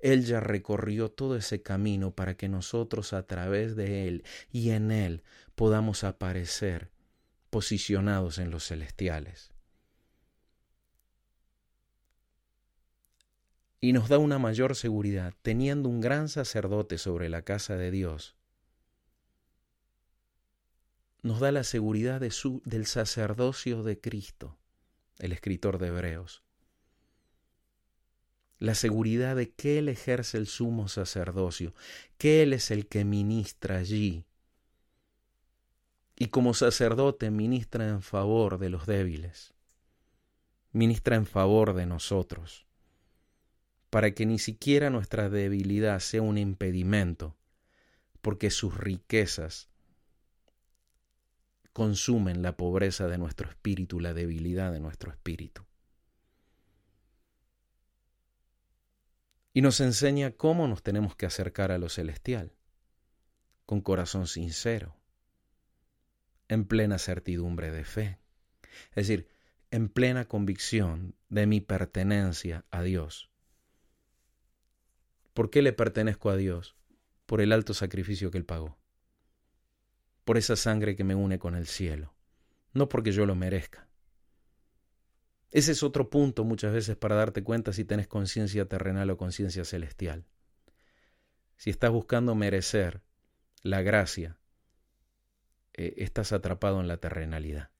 Él ya recorrió todo ese camino para que nosotros a través de Él y en Él podamos aparecer posicionados en los celestiales. Y nos da una mayor seguridad, teniendo un gran sacerdote sobre la casa de Dios, nos da la seguridad de su, del sacerdocio de Cristo, el escritor de Hebreos. La seguridad de que Él ejerce el sumo sacerdocio, que Él es el que ministra allí. Y como sacerdote ministra en favor de los débiles, ministra en favor de nosotros, para que ni siquiera nuestra debilidad sea un impedimento, porque sus riquezas consumen la pobreza de nuestro espíritu, la debilidad de nuestro espíritu. Y nos enseña cómo nos tenemos que acercar a lo celestial, con corazón sincero, en plena certidumbre de fe, es decir, en plena convicción de mi pertenencia a Dios. ¿Por qué le pertenezco a Dios? Por el alto sacrificio que Él pagó por esa sangre que me une con el cielo, no porque yo lo merezca. Ese es otro punto muchas veces para darte cuenta si tenés conciencia terrenal o conciencia celestial. Si estás buscando merecer la gracia, eh, estás atrapado en la terrenalidad.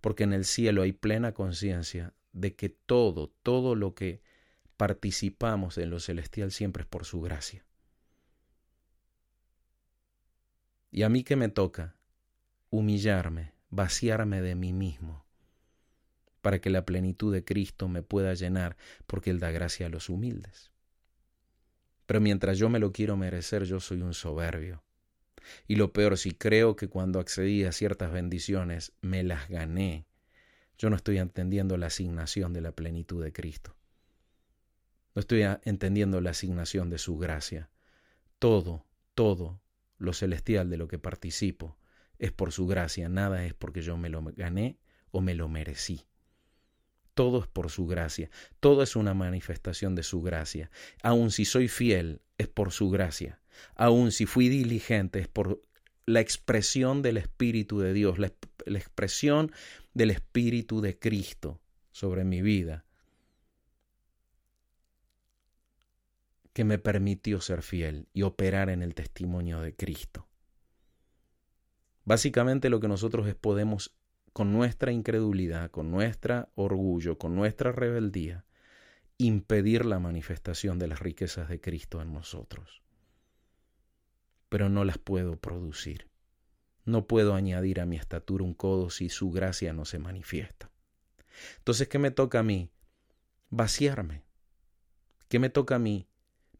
Porque en el cielo hay plena conciencia de que todo, todo lo que participamos en lo celestial siempre es por su gracia. Y a mí que me toca humillarme, vaciarme de mí mismo, para que la plenitud de Cristo me pueda llenar, porque Él da gracia a los humildes. Pero mientras yo me lo quiero merecer, yo soy un soberbio. Y lo peor, si creo que cuando accedí a ciertas bendiciones me las gané, yo no estoy entendiendo la asignación de la plenitud de Cristo. No estoy entendiendo la asignación de su gracia. Todo, todo lo celestial de lo que participo es por su gracia, nada es porque yo me lo gané o me lo merecí. Todo es por su gracia, todo es una manifestación de su gracia. Aun si soy fiel, es por su gracia. Aun si fui diligente, es por la expresión del Espíritu de Dios, la, la expresión del Espíritu de Cristo sobre mi vida. que me permitió ser fiel y operar en el testimonio de Cristo. Básicamente lo que nosotros es podemos, con nuestra incredulidad, con nuestro orgullo, con nuestra rebeldía, impedir la manifestación de las riquezas de Cristo en nosotros. Pero no las puedo producir. No puedo añadir a mi estatura un codo si su gracia no se manifiesta. Entonces, ¿qué me toca a mí? Vaciarme. ¿Qué me toca a mí?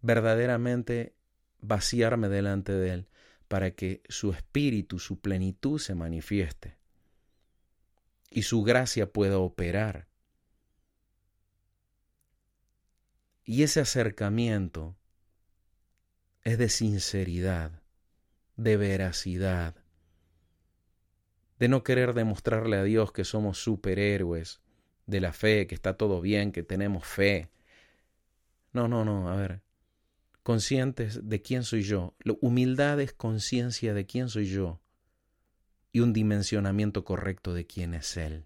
verdaderamente vaciarme delante de Él para que su espíritu, su plenitud se manifieste y su gracia pueda operar. Y ese acercamiento es de sinceridad, de veracidad, de no querer demostrarle a Dios que somos superhéroes de la fe, que está todo bien, que tenemos fe. No, no, no, a ver, conscientes de quién soy yo. Humildad es conciencia de quién soy yo y un dimensionamiento correcto de quién es Él.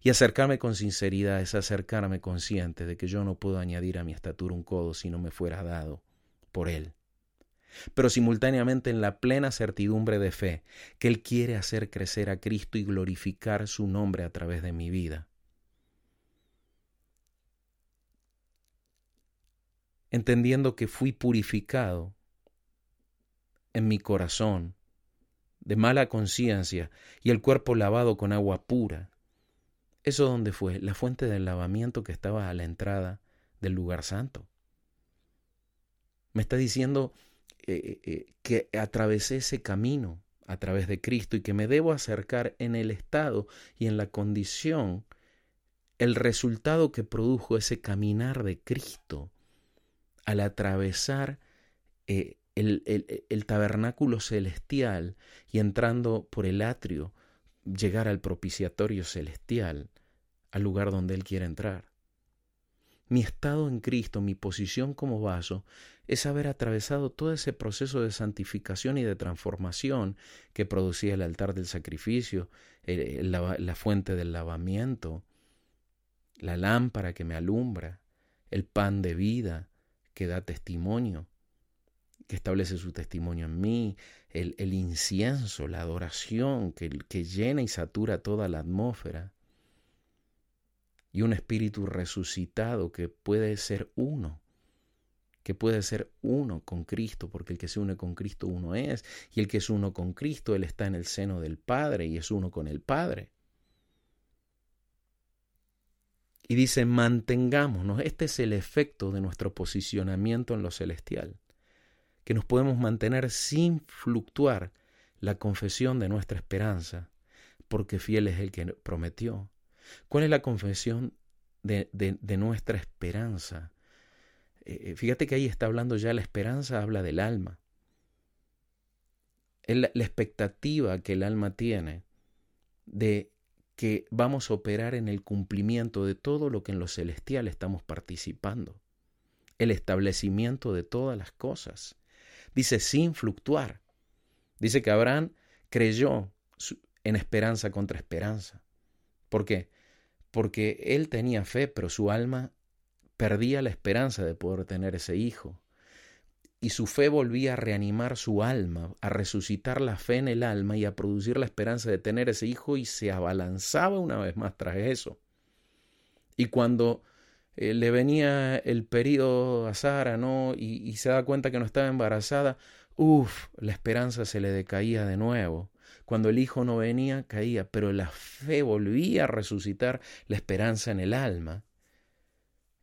Y acercarme con sinceridad es acercarme consciente de que yo no puedo añadir a mi estatura un codo si no me fuera dado por Él pero simultáneamente en la plena certidumbre de fe que Él quiere hacer crecer a Cristo y glorificar su nombre a través de mi vida. Entendiendo que fui purificado en mi corazón de mala conciencia y el cuerpo lavado con agua pura. ¿Eso dónde fue? La fuente del lavamiento que estaba a la entrada del lugar santo. Me está diciendo eh, eh, que atravesé ese camino a través de Cristo y que me debo acercar en el estado y en la condición, el resultado que produjo ese caminar de Cristo al atravesar eh, el, el tabernáculo celestial y entrando por el atrio, llegar al propiciatorio celestial, al lugar donde Él quiere entrar. Mi estado en Cristo, mi posición como vaso, es haber atravesado todo ese proceso de santificación y de transformación que producía el altar del sacrificio, la, fuente del lavamiento, la lámpara que me alumbra, el pan de vida que da testimonio, que establece su testimonio en mí, el, el incienso, la adoración que, que llena y satura toda la atmósfera y un espíritu resucitado que puede ser uno, que puede ser uno con Cristo, porque el que se une con Cristo uno es, y el que es uno con Cristo, Él está en el seno del Padre y es uno con el Padre. Y dice, mantengámonos, este es el efecto de nuestro posicionamiento en lo celestial, que nos podemos mantener sin fluctuar la confesión de nuestra esperanza, porque fiel es el que prometió. ¿Cuál es la confesión de, nuestra esperanza? Eh, eh, fíjate que ahí está hablando ya la esperanza, habla del alma. la expectativa que el alma tiene de que vamos a operar en el cumplimiento de todo lo que en lo celestial estamos participando. El establecimiento de todas las cosas. Dice sin fluctuar. Dice que Abraham creyó en esperanza contra esperanza. ¿Por qué? Porque él tenía fe, pero su alma perdía la esperanza de poder tener ese hijo. Y su fe volvía a reanimar su alma, a resucitar la fe en el alma y a producir la esperanza de tener ese hijo y se abalanzaba una vez más tras eso. Y cuando eh, le venía el periodo a Sara, ¿no? Y, y se da cuenta que no estaba embarazada, uff, la esperanza se le decaía de nuevo. Cuando el Hijo no venía, caía, pero la fe volvía a resucitar la esperanza en el alma.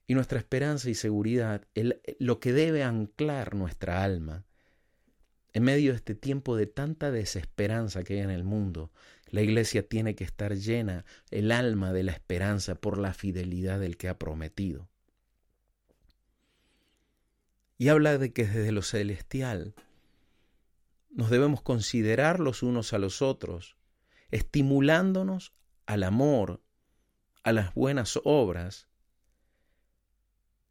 Y nuestra esperanza y seguridad, lo que debe anclar nuestra alma, en medio de este tiempo de tanta desesperanza que hay en el mundo, la iglesia tiene que estar llena, el alma de la esperanza por la fidelidad del que ha prometido. Y habla de que desde lo celestial nos debemos considerar los unos a los otros, estimulándonos al amor, a las buenas obras,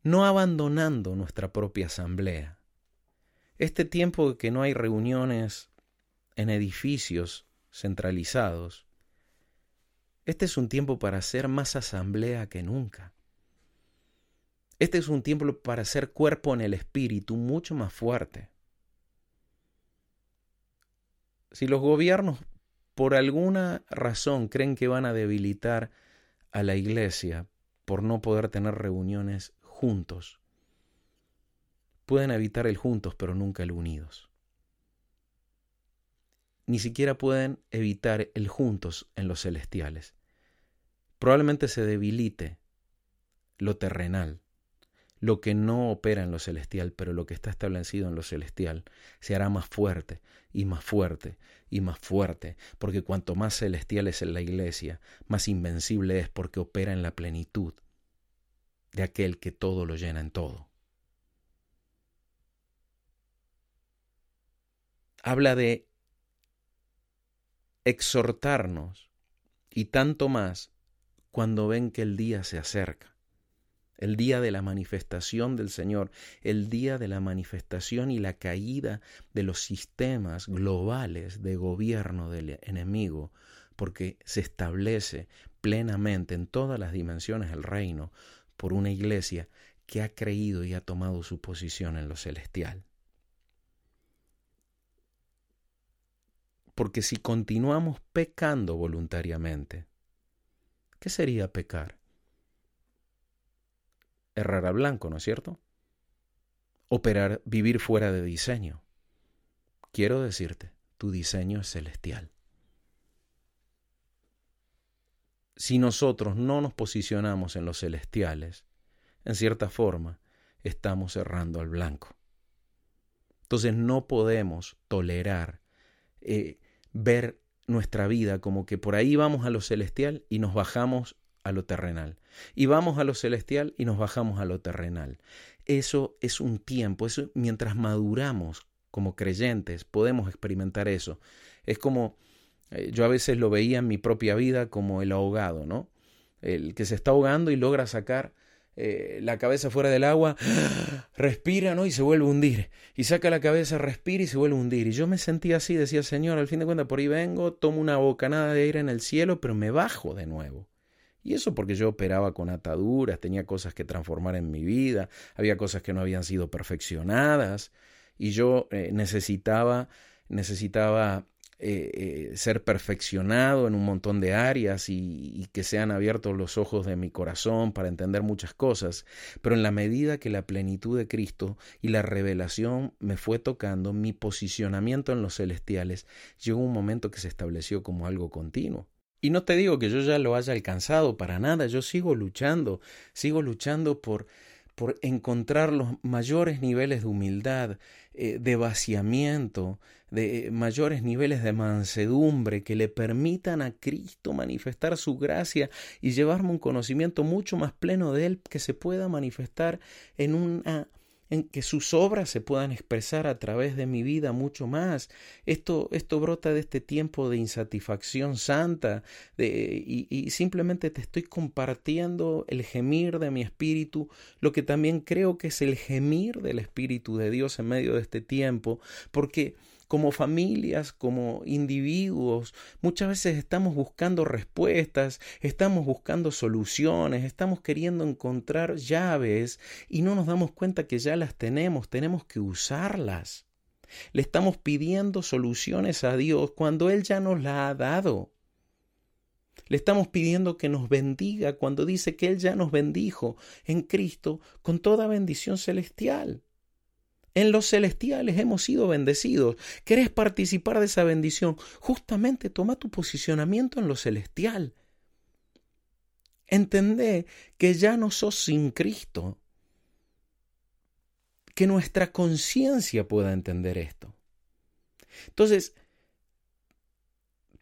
no abandonando nuestra propia asamblea. Este tiempo que no hay reuniones en edificios centralizados, este es un tiempo para hacer más asamblea que nunca. Este es un tiempo para hacer cuerpo en el espíritu mucho más fuerte. Si los gobiernos por alguna razón creen que van a debilitar a la iglesia por no poder tener reuniones juntos, pueden evitar el juntos pero nunca el unidos. Ni siquiera pueden evitar el juntos en los celestiales. Probablemente se debilite lo terrenal, lo que no opera en lo celestial, pero lo que está establecido en lo celestial, se hará más fuerte y más fuerte y más fuerte, porque cuanto más celestial es en la iglesia, más invencible es porque opera en la plenitud de aquel que todo lo llena en todo. Habla de exhortarnos y tanto más cuando ven que el día se acerca el día de la manifestación del Señor, el día de la manifestación y la caída de los sistemas globales de gobierno del enemigo, porque se establece plenamente en todas las dimensiones del reino por una iglesia que ha creído y ha tomado su posición en lo celestial. Porque si continuamos pecando voluntariamente, ¿qué sería pecar? errar a blanco, ¿no es cierto? Operar, vivir fuera de diseño. Quiero decirte, tu diseño es celestial. Si nosotros no nos posicionamos en los celestiales, en cierta forma, estamos errando al blanco. Entonces no podemos tolerar eh, ver nuestra vida como que por ahí vamos a lo celestial y nos bajamos a lo terrenal. Y vamos a lo celestial y nos bajamos a lo terrenal. Eso es un tiempo, eso mientras maduramos como creyentes podemos experimentar eso. Es como eh, yo a veces lo veía en mi propia vida como el ahogado, ¿no? El que se está ahogando y logra sacar eh, la cabeza fuera del agua, respira, ¿no? Y se vuelve a hundir. Y saca la cabeza, respira y se vuelve a hundir. Y yo me sentía así, decía, Señor, al fin de cuentas por ahí vengo, tomo una bocanada de aire en el cielo, pero me bajo de nuevo. Y eso porque yo operaba con ataduras, tenía cosas que transformar en mi vida, había cosas que no habían sido perfeccionadas y yo eh, necesitaba, necesitaba eh, eh, ser perfeccionado en un montón de áreas y, y, que sean abiertos los ojos de mi corazón para entender muchas cosas, pero en la medida que la plenitud de Cristo y la revelación me fue tocando, mi posicionamiento en los celestiales llegó un momento que se estableció como algo continuo. Y no te digo que yo ya lo haya alcanzado para nada, yo sigo luchando, sigo luchando por, por encontrar los mayores niveles de humildad, eh, de vaciamiento, de eh, mayores niveles de mansedumbre que le permitan a Cristo manifestar su gracia y llevarme un conocimiento mucho más pleno de Él que se pueda manifestar en una en que sus obras se puedan expresar a través de mi vida mucho más. Esto, esto brota de este tiempo de insatisfacción santa de, y, y simplemente te estoy compartiendo el gemir de mi espíritu, lo que también creo que es el gemir del Espíritu de Dios en medio de este tiempo, porque como familias, como individuos, muchas veces estamos buscando respuestas, estamos buscando soluciones, estamos queriendo encontrar llaves y no nos damos cuenta que ya las tenemos, tenemos que usarlas. Le estamos pidiendo soluciones a Dios cuando Él ya nos la ha dado. Le estamos pidiendo que nos bendiga cuando dice que Él ya nos bendijo en Cristo con toda bendición celestial. En los celestiales hemos sido bendecidos. ¿Querés participar de esa bendición? Justamente toma tu posicionamiento en lo celestial. Entendé que ya no sos sin Cristo. Que nuestra conciencia pueda entender esto. Entonces,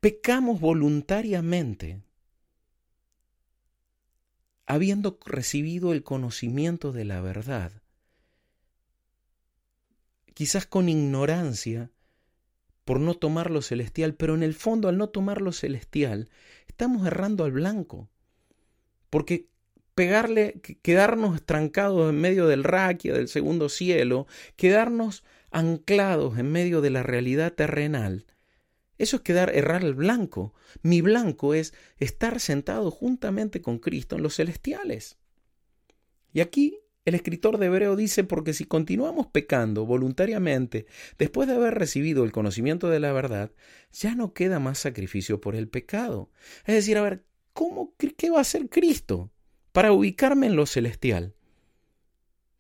pecamos voluntariamente habiendo recibido el conocimiento de la verdad quizás con ignorancia, por no tomar lo celestial, pero en el fondo al no tomar lo celestial, estamos errando al blanco. Porque pegarle, quedarnos trancados en medio del raquia, del segundo cielo, quedarnos anclados en medio de la realidad terrenal, eso es quedar errar al blanco. Mi blanco es estar sentado juntamente con Cristo en los celestiales. Y aquí el escritor de Hebreo dice, porque si continuamos pecando voluntariamente, después de haber recibido el conocimiento de la verdad, ya no queda más sacrificio por el pecado. Es decir, a ver, ¿cómo, ¿qué va a hacer Cristo para ubicarme en lo celestial?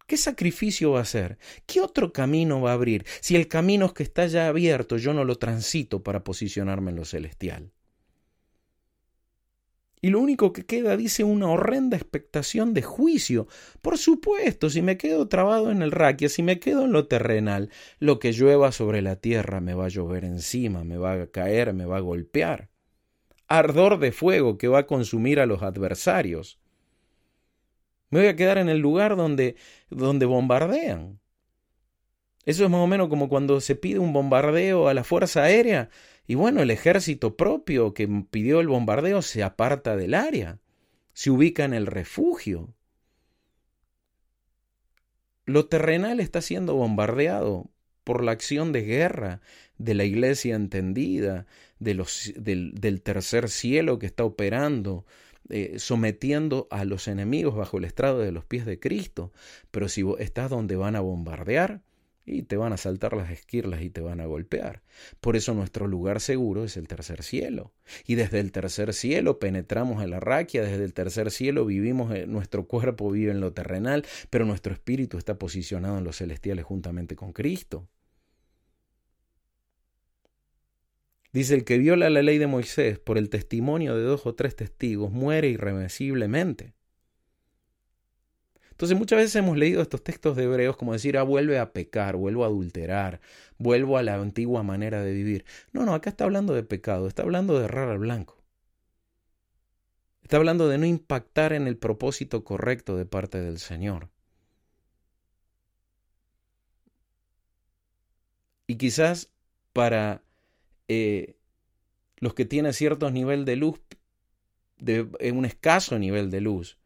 ¿Qué sacrificio va a hacer? ¿Qué otro camino va a abrir si el camino que está ya abierto yo no lo transito para posicionarme en lo celestial? Y lo único que queda, dice, una horrenda expectación de juicio. Por supuesto, si me quedo trabado en el raquia, si me quedo en lo terrenal, lo que llueva sobre la tierra me va a llover encima, me va a caer, me va a golpear. Ardor de fuego que va a consumir a los adversarios. Me voy a quedar en el lugar donde, donde bombardean. Eso es más o menos como cuando se pide un bombardeo a la Fuerza Aérea y bueno, el ejército propio que pidió el bombardeo se aparta del área, se ubica en el refugio. Lo terrenal está siendo bombardeado por la acción de guerra de la iglesia entendida, de los, del, tercer cielo que está operando, eh, sometiendo a los enemigos bajo el estrado de los pies de Cristo. Pero si estás donde van a bombardear, y te van a saltar las esquirlas y te van a golpear. Por eso nuestro lugar seguro es el tercer cielo. Y desde el tercer cielo penetramos en la raquia, desde el tercer cielo vivimos, nuestro cuerpo vive en lo terrenal, pero nuestro espíritu está posicionado en los celestiales juntamente con Cristo. Dice, el que viola la ley de Moisés por el testimonio de dos o tres testigos muere irreversiblemente. Entonces muchas veces hemos leído estos textos de Hebreos como decir, ah, vuelve a pecar, vuelvo a adulterar, vuelvo a la antigua manera de vivir. No, no, acá está hablando de pecado, está hablando de errar al blanco. Está hablando de no impactar en el propósito correcto de parte del Señor. Y quizás para eh, los que tienen cierto nivel de luz, de, un escaso nivel de luz,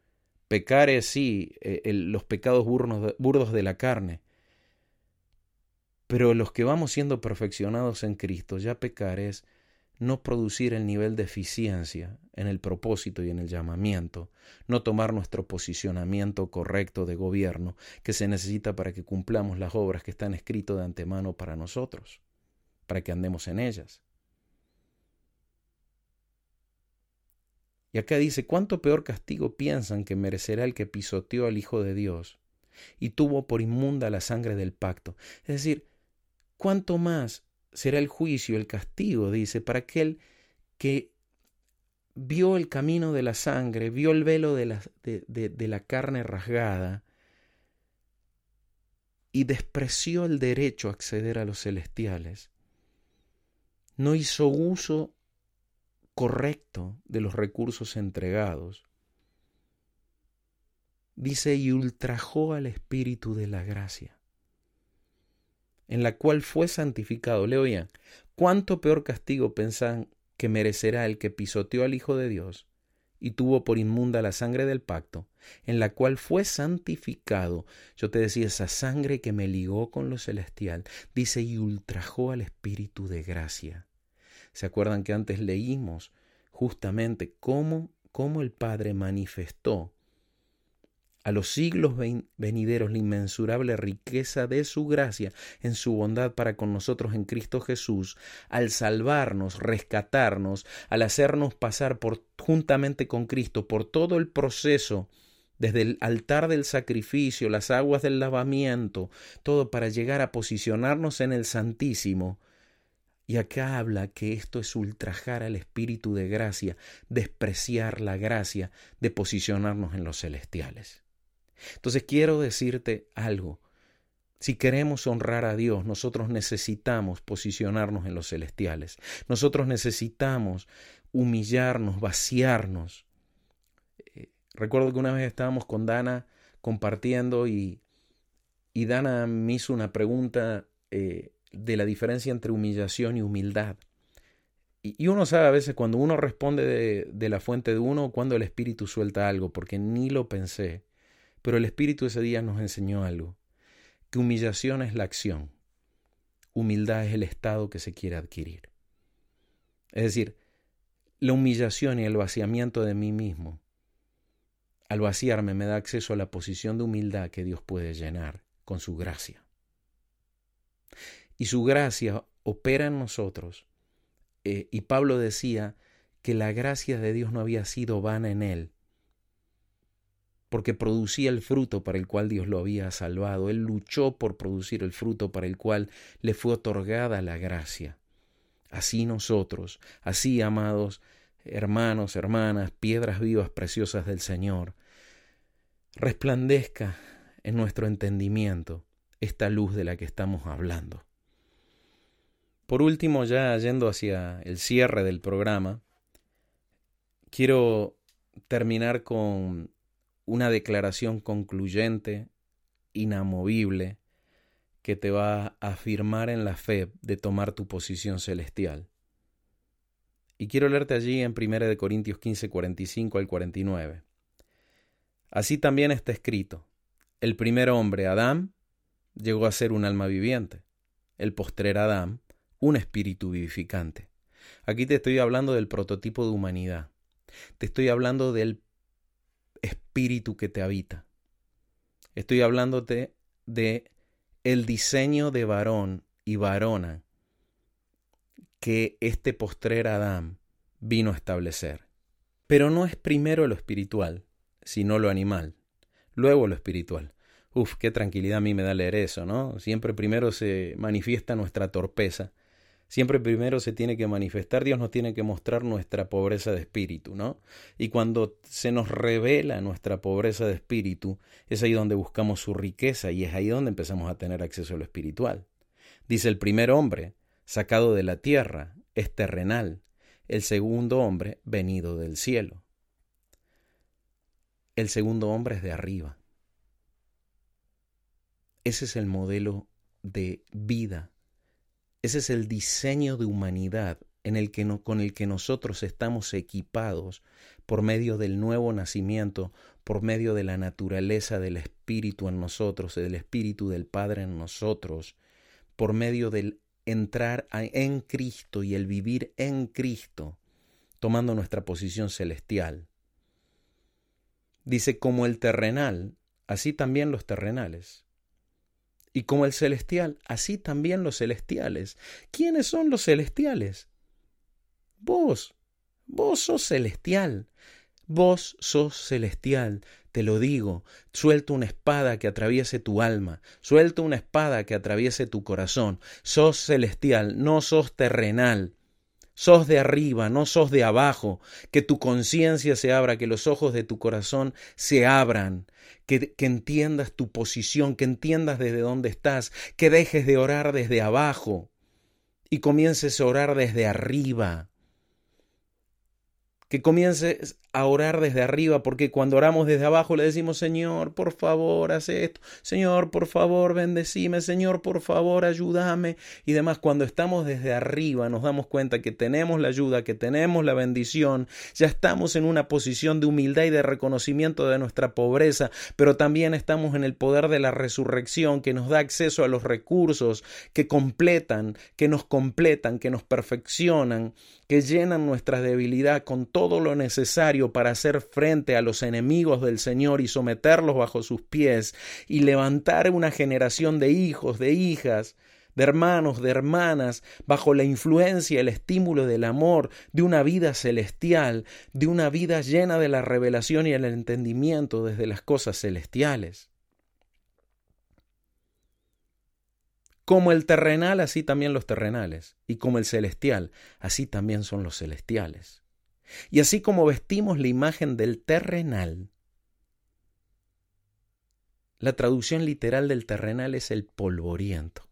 Pecar es sí eh, los pecados burdos de la carne. Pero los que vamos siendo perfeccionados en Cristo, ya pecar es no producir el nivel de eficiencia en el propósito y en el llamamiento, no tomar nuestro posicionamiento correcto de gobierno que se necesita para que cumplamos las obras que están escritas de antemano para nosotros, para que andemos en ellas. Y acá dice, ¿cuánto peor castigo piensan que merecerá el que pisoteó al Hijo de Dios y tuvo por inmunda la sangre del pacto? Es decir, ¿cuánto más será el juicio, el castigo, dice, para aquel que vio el camino de la sangre, vio el velo de la, de la carne rasgada y despreció el derecho a acceder a los celestiales? No hizo uso correcto de los recursos entregados. Dice, y ultrajó al Espíritu de la gracia, en la cual fue santificado. Le oían, ¿cuánto peor castigo pensan que merecerá el que pisoteó al Hijo de Dios y tuvo por inmunda la sangre del pacto, en la cual fue santificado? Yo te decía, esa sangre que me ligó con lo celestial, dice, y ultrajó al Espíritu de gracia ¿Se acuerdan que antes leímos justamente cómo, cómo el Padre manifestó a los siglos venideros la inmensurable riqueza de su gracia en su bondad para con nosotros en Cristo Jesús, al salvarnos, rescatarnos, al hacernos pasar por juntamente con Cristo por todo el proceso desde el altar del sacrificio, las aguas del lavamiento, todo para llegar a posicionarnos en el Santísimo y acá habla que esto es ultrajar al Espíritu de gracia, despreciar la gracia de posicionarnos en los celestiales. Entonces quiero decirte algo. Si queremos honrar a Dios, nosotros necesitamos posicionarnos en los celestiales. Nosotros necesitamos humillarnos, vaciarnos. Eh, recuerdo que una vez estábamos con Dana compartiendo y, y Dana me hizo una pregunta eh, de la diferencia entre humillación y humildad. Y uno sabe a veces cuando uno responde de, de, la fuente de uno, cuando el Espíritu suelta algo, porque ni lo pensé. Pero el Espíritu ese día nos enseñó algo, que humillación es la acción, humildad es el estado que se quiere adquirir. Es decir, la humillación y el vaciamiento de mí mismo, al vaciarme me da acceso a la posición de humildad que Dios puede llenar con su gracia y su gracia opera en nosotros. Eh, y Pablo decía que la gracia de Dios no había sido vana en él, porque producía el fruto para el cual Dios lo había salvado. Él luchó por producir el fruto para el cual le fue otorgada la gracia. Así nosotros, así amados, hermanos, hermanas, piedras vivas preciosas del Señor, resplandezca en nuestro entendimiento esta luz de la que estamos hablando. Por último, ya yendo hacia el cierre del programa, quiero terminar con una declaración concluyente, inamovible, que te va a afirmar en la fe de tomar tu posición celestial. Y quiero leerte allí en 1 Corintios 15, 45 al 49. Así también está escrito, el primer hombre, Adán, llegó a ser un alma viviente, el postrer Adán, un espíritu vivificante. Aquí te estoy hablando del prototipo de humanidad, te estoy hablando del espíritu que te habita, estoy hablándote de el diseño de varón y varona que este postrer Adán vino a establecer. Pero no es primero lo espiritual, sino lo animal, luego lo espiritual. Uf, qué tranquilidad a mí me da leer eso, ¿no? Siempre primero se manifiesta nuestra torpeza, siempre primero se tiene que manifestar, Dios nos tiene que mostrar nuestra pobreza de espíritu, ¿no? Y cuando se nos revela nuestra pobreza de espíritu, es ahí donde buscamos su riqueza y es ahí donde empezamos a tener acceso a lo espiritual. Dice el primer hombre, sacado de la tierra, es terrenal, el segundo hombre venido del cielo. El segundo hombre es de arriba. Ese es el modelo de vida. Ese es el diseño de humanidad en el que con el que nosotros estamos equipados por medio del nuevo nacimiento, por medio de la naturaleza del Espíritu en nosotros, del Espíritu del Padre en nosotros, por medio del entrar en Cristo y el vivir en Cristo, tomando nuestra posición celestial. Dice, como el terrenal, así también los terrenales. Y como el celestial, así también los celestiales. ¿Quiénes son los celestiales? Vos, vos sos celestial. Vos sos celestial, te lo digo, suelta una espada que atraviese tu alma, suelta una espada que atraviese tu corazón. Sos celestial, no sos terrenal. Sos de arriba, no sos de abajo. Que tu conciencia se abra, que los ojos de tu corazón se abran. Que, entiendas tu posición, que entiendas desde dónde estás, que dejes de orar desde abajo y comiences a orar desde arriba que comiences a orar desde arriba, porque cuando oramos desde abajo le decimos, Señor, por favor, haz esto, Señor, por favor, bendecime, Señor, por favor, ayúdame. Y demás, cuando estamos desde arriba nos damos cuenta que tenemos la ayuda, que tenemos la bendición, ya estamos en una posición de humildad y de reconocimiento de nuestra pobreza, pero también estamos en el poder de la resurrección que nos da acceso a los recursos que completan, que nos completan, que nos perfeccionan, que llenan nuestra debilidad con todo lo necesario para hacer frente a los enemigos del Señor y someterlos bajo sus pies y levantar una generación de hijos, de hijas, de hermanos, de hermanas, bajo la influencia, el estímulo del amor, de una vida celestial, de una vida llena de la revelación y el entendimiento desde las cosas celestiales. Como el terrenal, así también los terrenales, y como el celestial, así también son los celestiales. Y así como vestimos la imagen del terrenal, la traducción literal del terrenal es el polvoriento.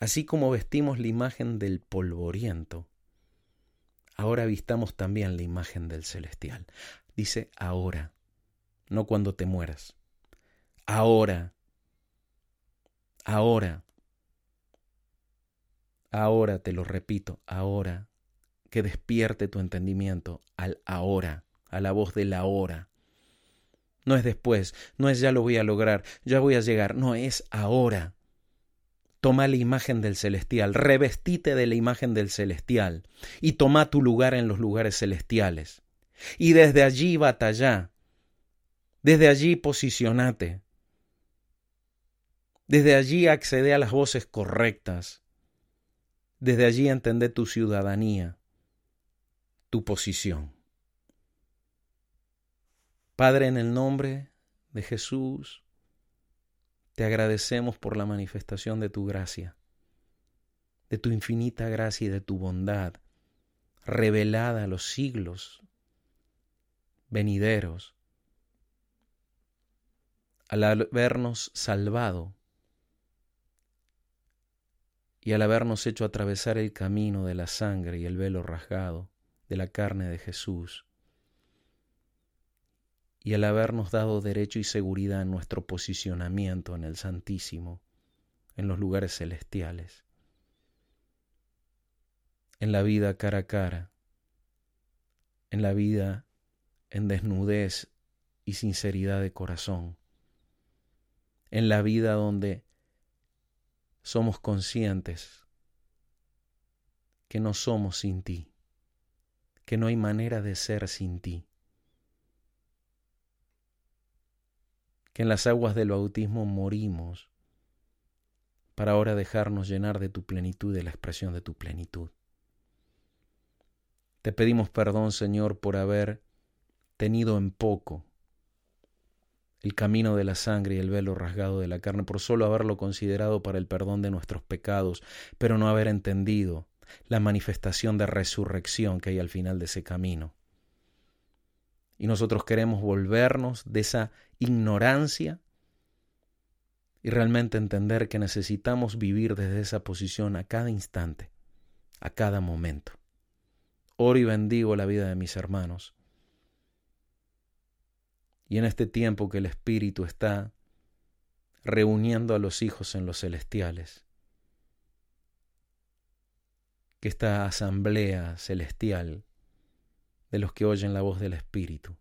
Así como vestimos la imagen del polvoriento, ahora vistamos también la imagen del celestial. Dice ahora, no cuando te mueras. Ahora Ahora, ahora te lo repito, ahora, que despierte tu entendimiento al ahora, a la voz de la hora. No es después, no es ya lo voy a lograr, ya voy a llegar, no es ahora. Toma la imagen del celestial, revestite de la imagen del celestial y toma tu lugar en los lugares celestiales. Y desde allí batalla, desde allí posicionate, desde allí accede a las voces correctas. Desde allí entende tu ciudadanía, tu posición. Padre, en el nombre de Jesús, te agradecemos por la manifestación de tu gracia, de tu infinita gracia y de tu bondad. revelada a los siglos venideros, al habernos salvado y al habernos hecho atravesar el camino de la sangre y el velo rasgado de la carne de Jesús, y al habernos dado derecho y seguridad en nuestro posicionamiento en el Santísimo, en los lugares celestiales, en la vida cara a cara, en la vida en desnudez y sinceridad de corazón, en la vida donde somos conscientes que no somos sin ti, que no hay manera de ser sin ti, que en las aguas del bautismo morimos para ahora dejarnos llenar de tu plenitud, de la expresión de tu plenitud. Te pedimos perdón, Señor, por haber tenido en poco el camino de la sangre y el velo rasgado de la carne, por solo haberlo considerado para el perdón de nuestros pecados, pero no haber entendido la manifestación de resurrección que hay al final de ese camino. Y nosotros queremos volvernos de esa ignorancia y realmente entender que necesitamos vivir desde esa posición a cada instante, a cada momento. Oro y bendigo la vida de mis hermanos y en este tiempo que el Espíritu está reuniendo a los hijos en los celestiales, que esta asamblea celestial de los que oyen la voz del Espíritu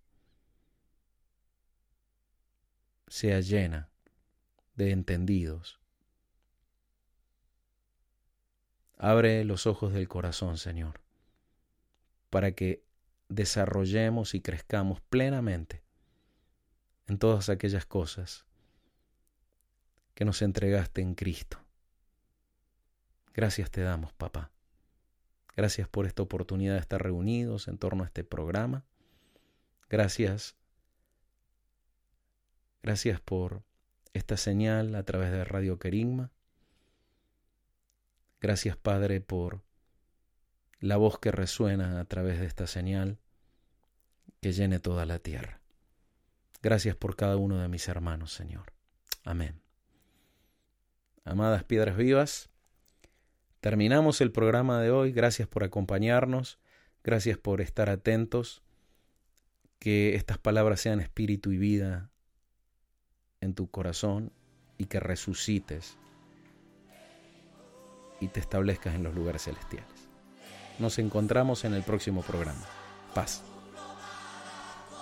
sea llena de entendidos. Abre los ojos del corazón, Señor, para que desarrollemos y crezcamos plenamente en todas aquellas cosas que nos entregaste en Cristo. Gracias te damos, papá. Gracias por esta oportunidad de estar reunidos en torno a este programa. Gracias. Gracias por esta señal a través de Radio Querigma. Gracias, Padre, por la voz que resuena a través de esta señal que llene toda la tierra. Gracias por cada uno de mis hermanos, Señor. Amén. Amadas piedras vivas, terminamos el programa de hoy. Gracias por acompañarnos. Gracias por estar atentos. Que estas palabras sean espíritu y vida en tu corazón y que resucites y te establezcas en los lugares celestiales. Nos encontramos en el próximo programa. Paz.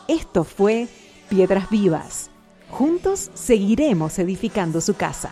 Esto fue Piedras Vivas. Juntos seguiremos edificando su casa.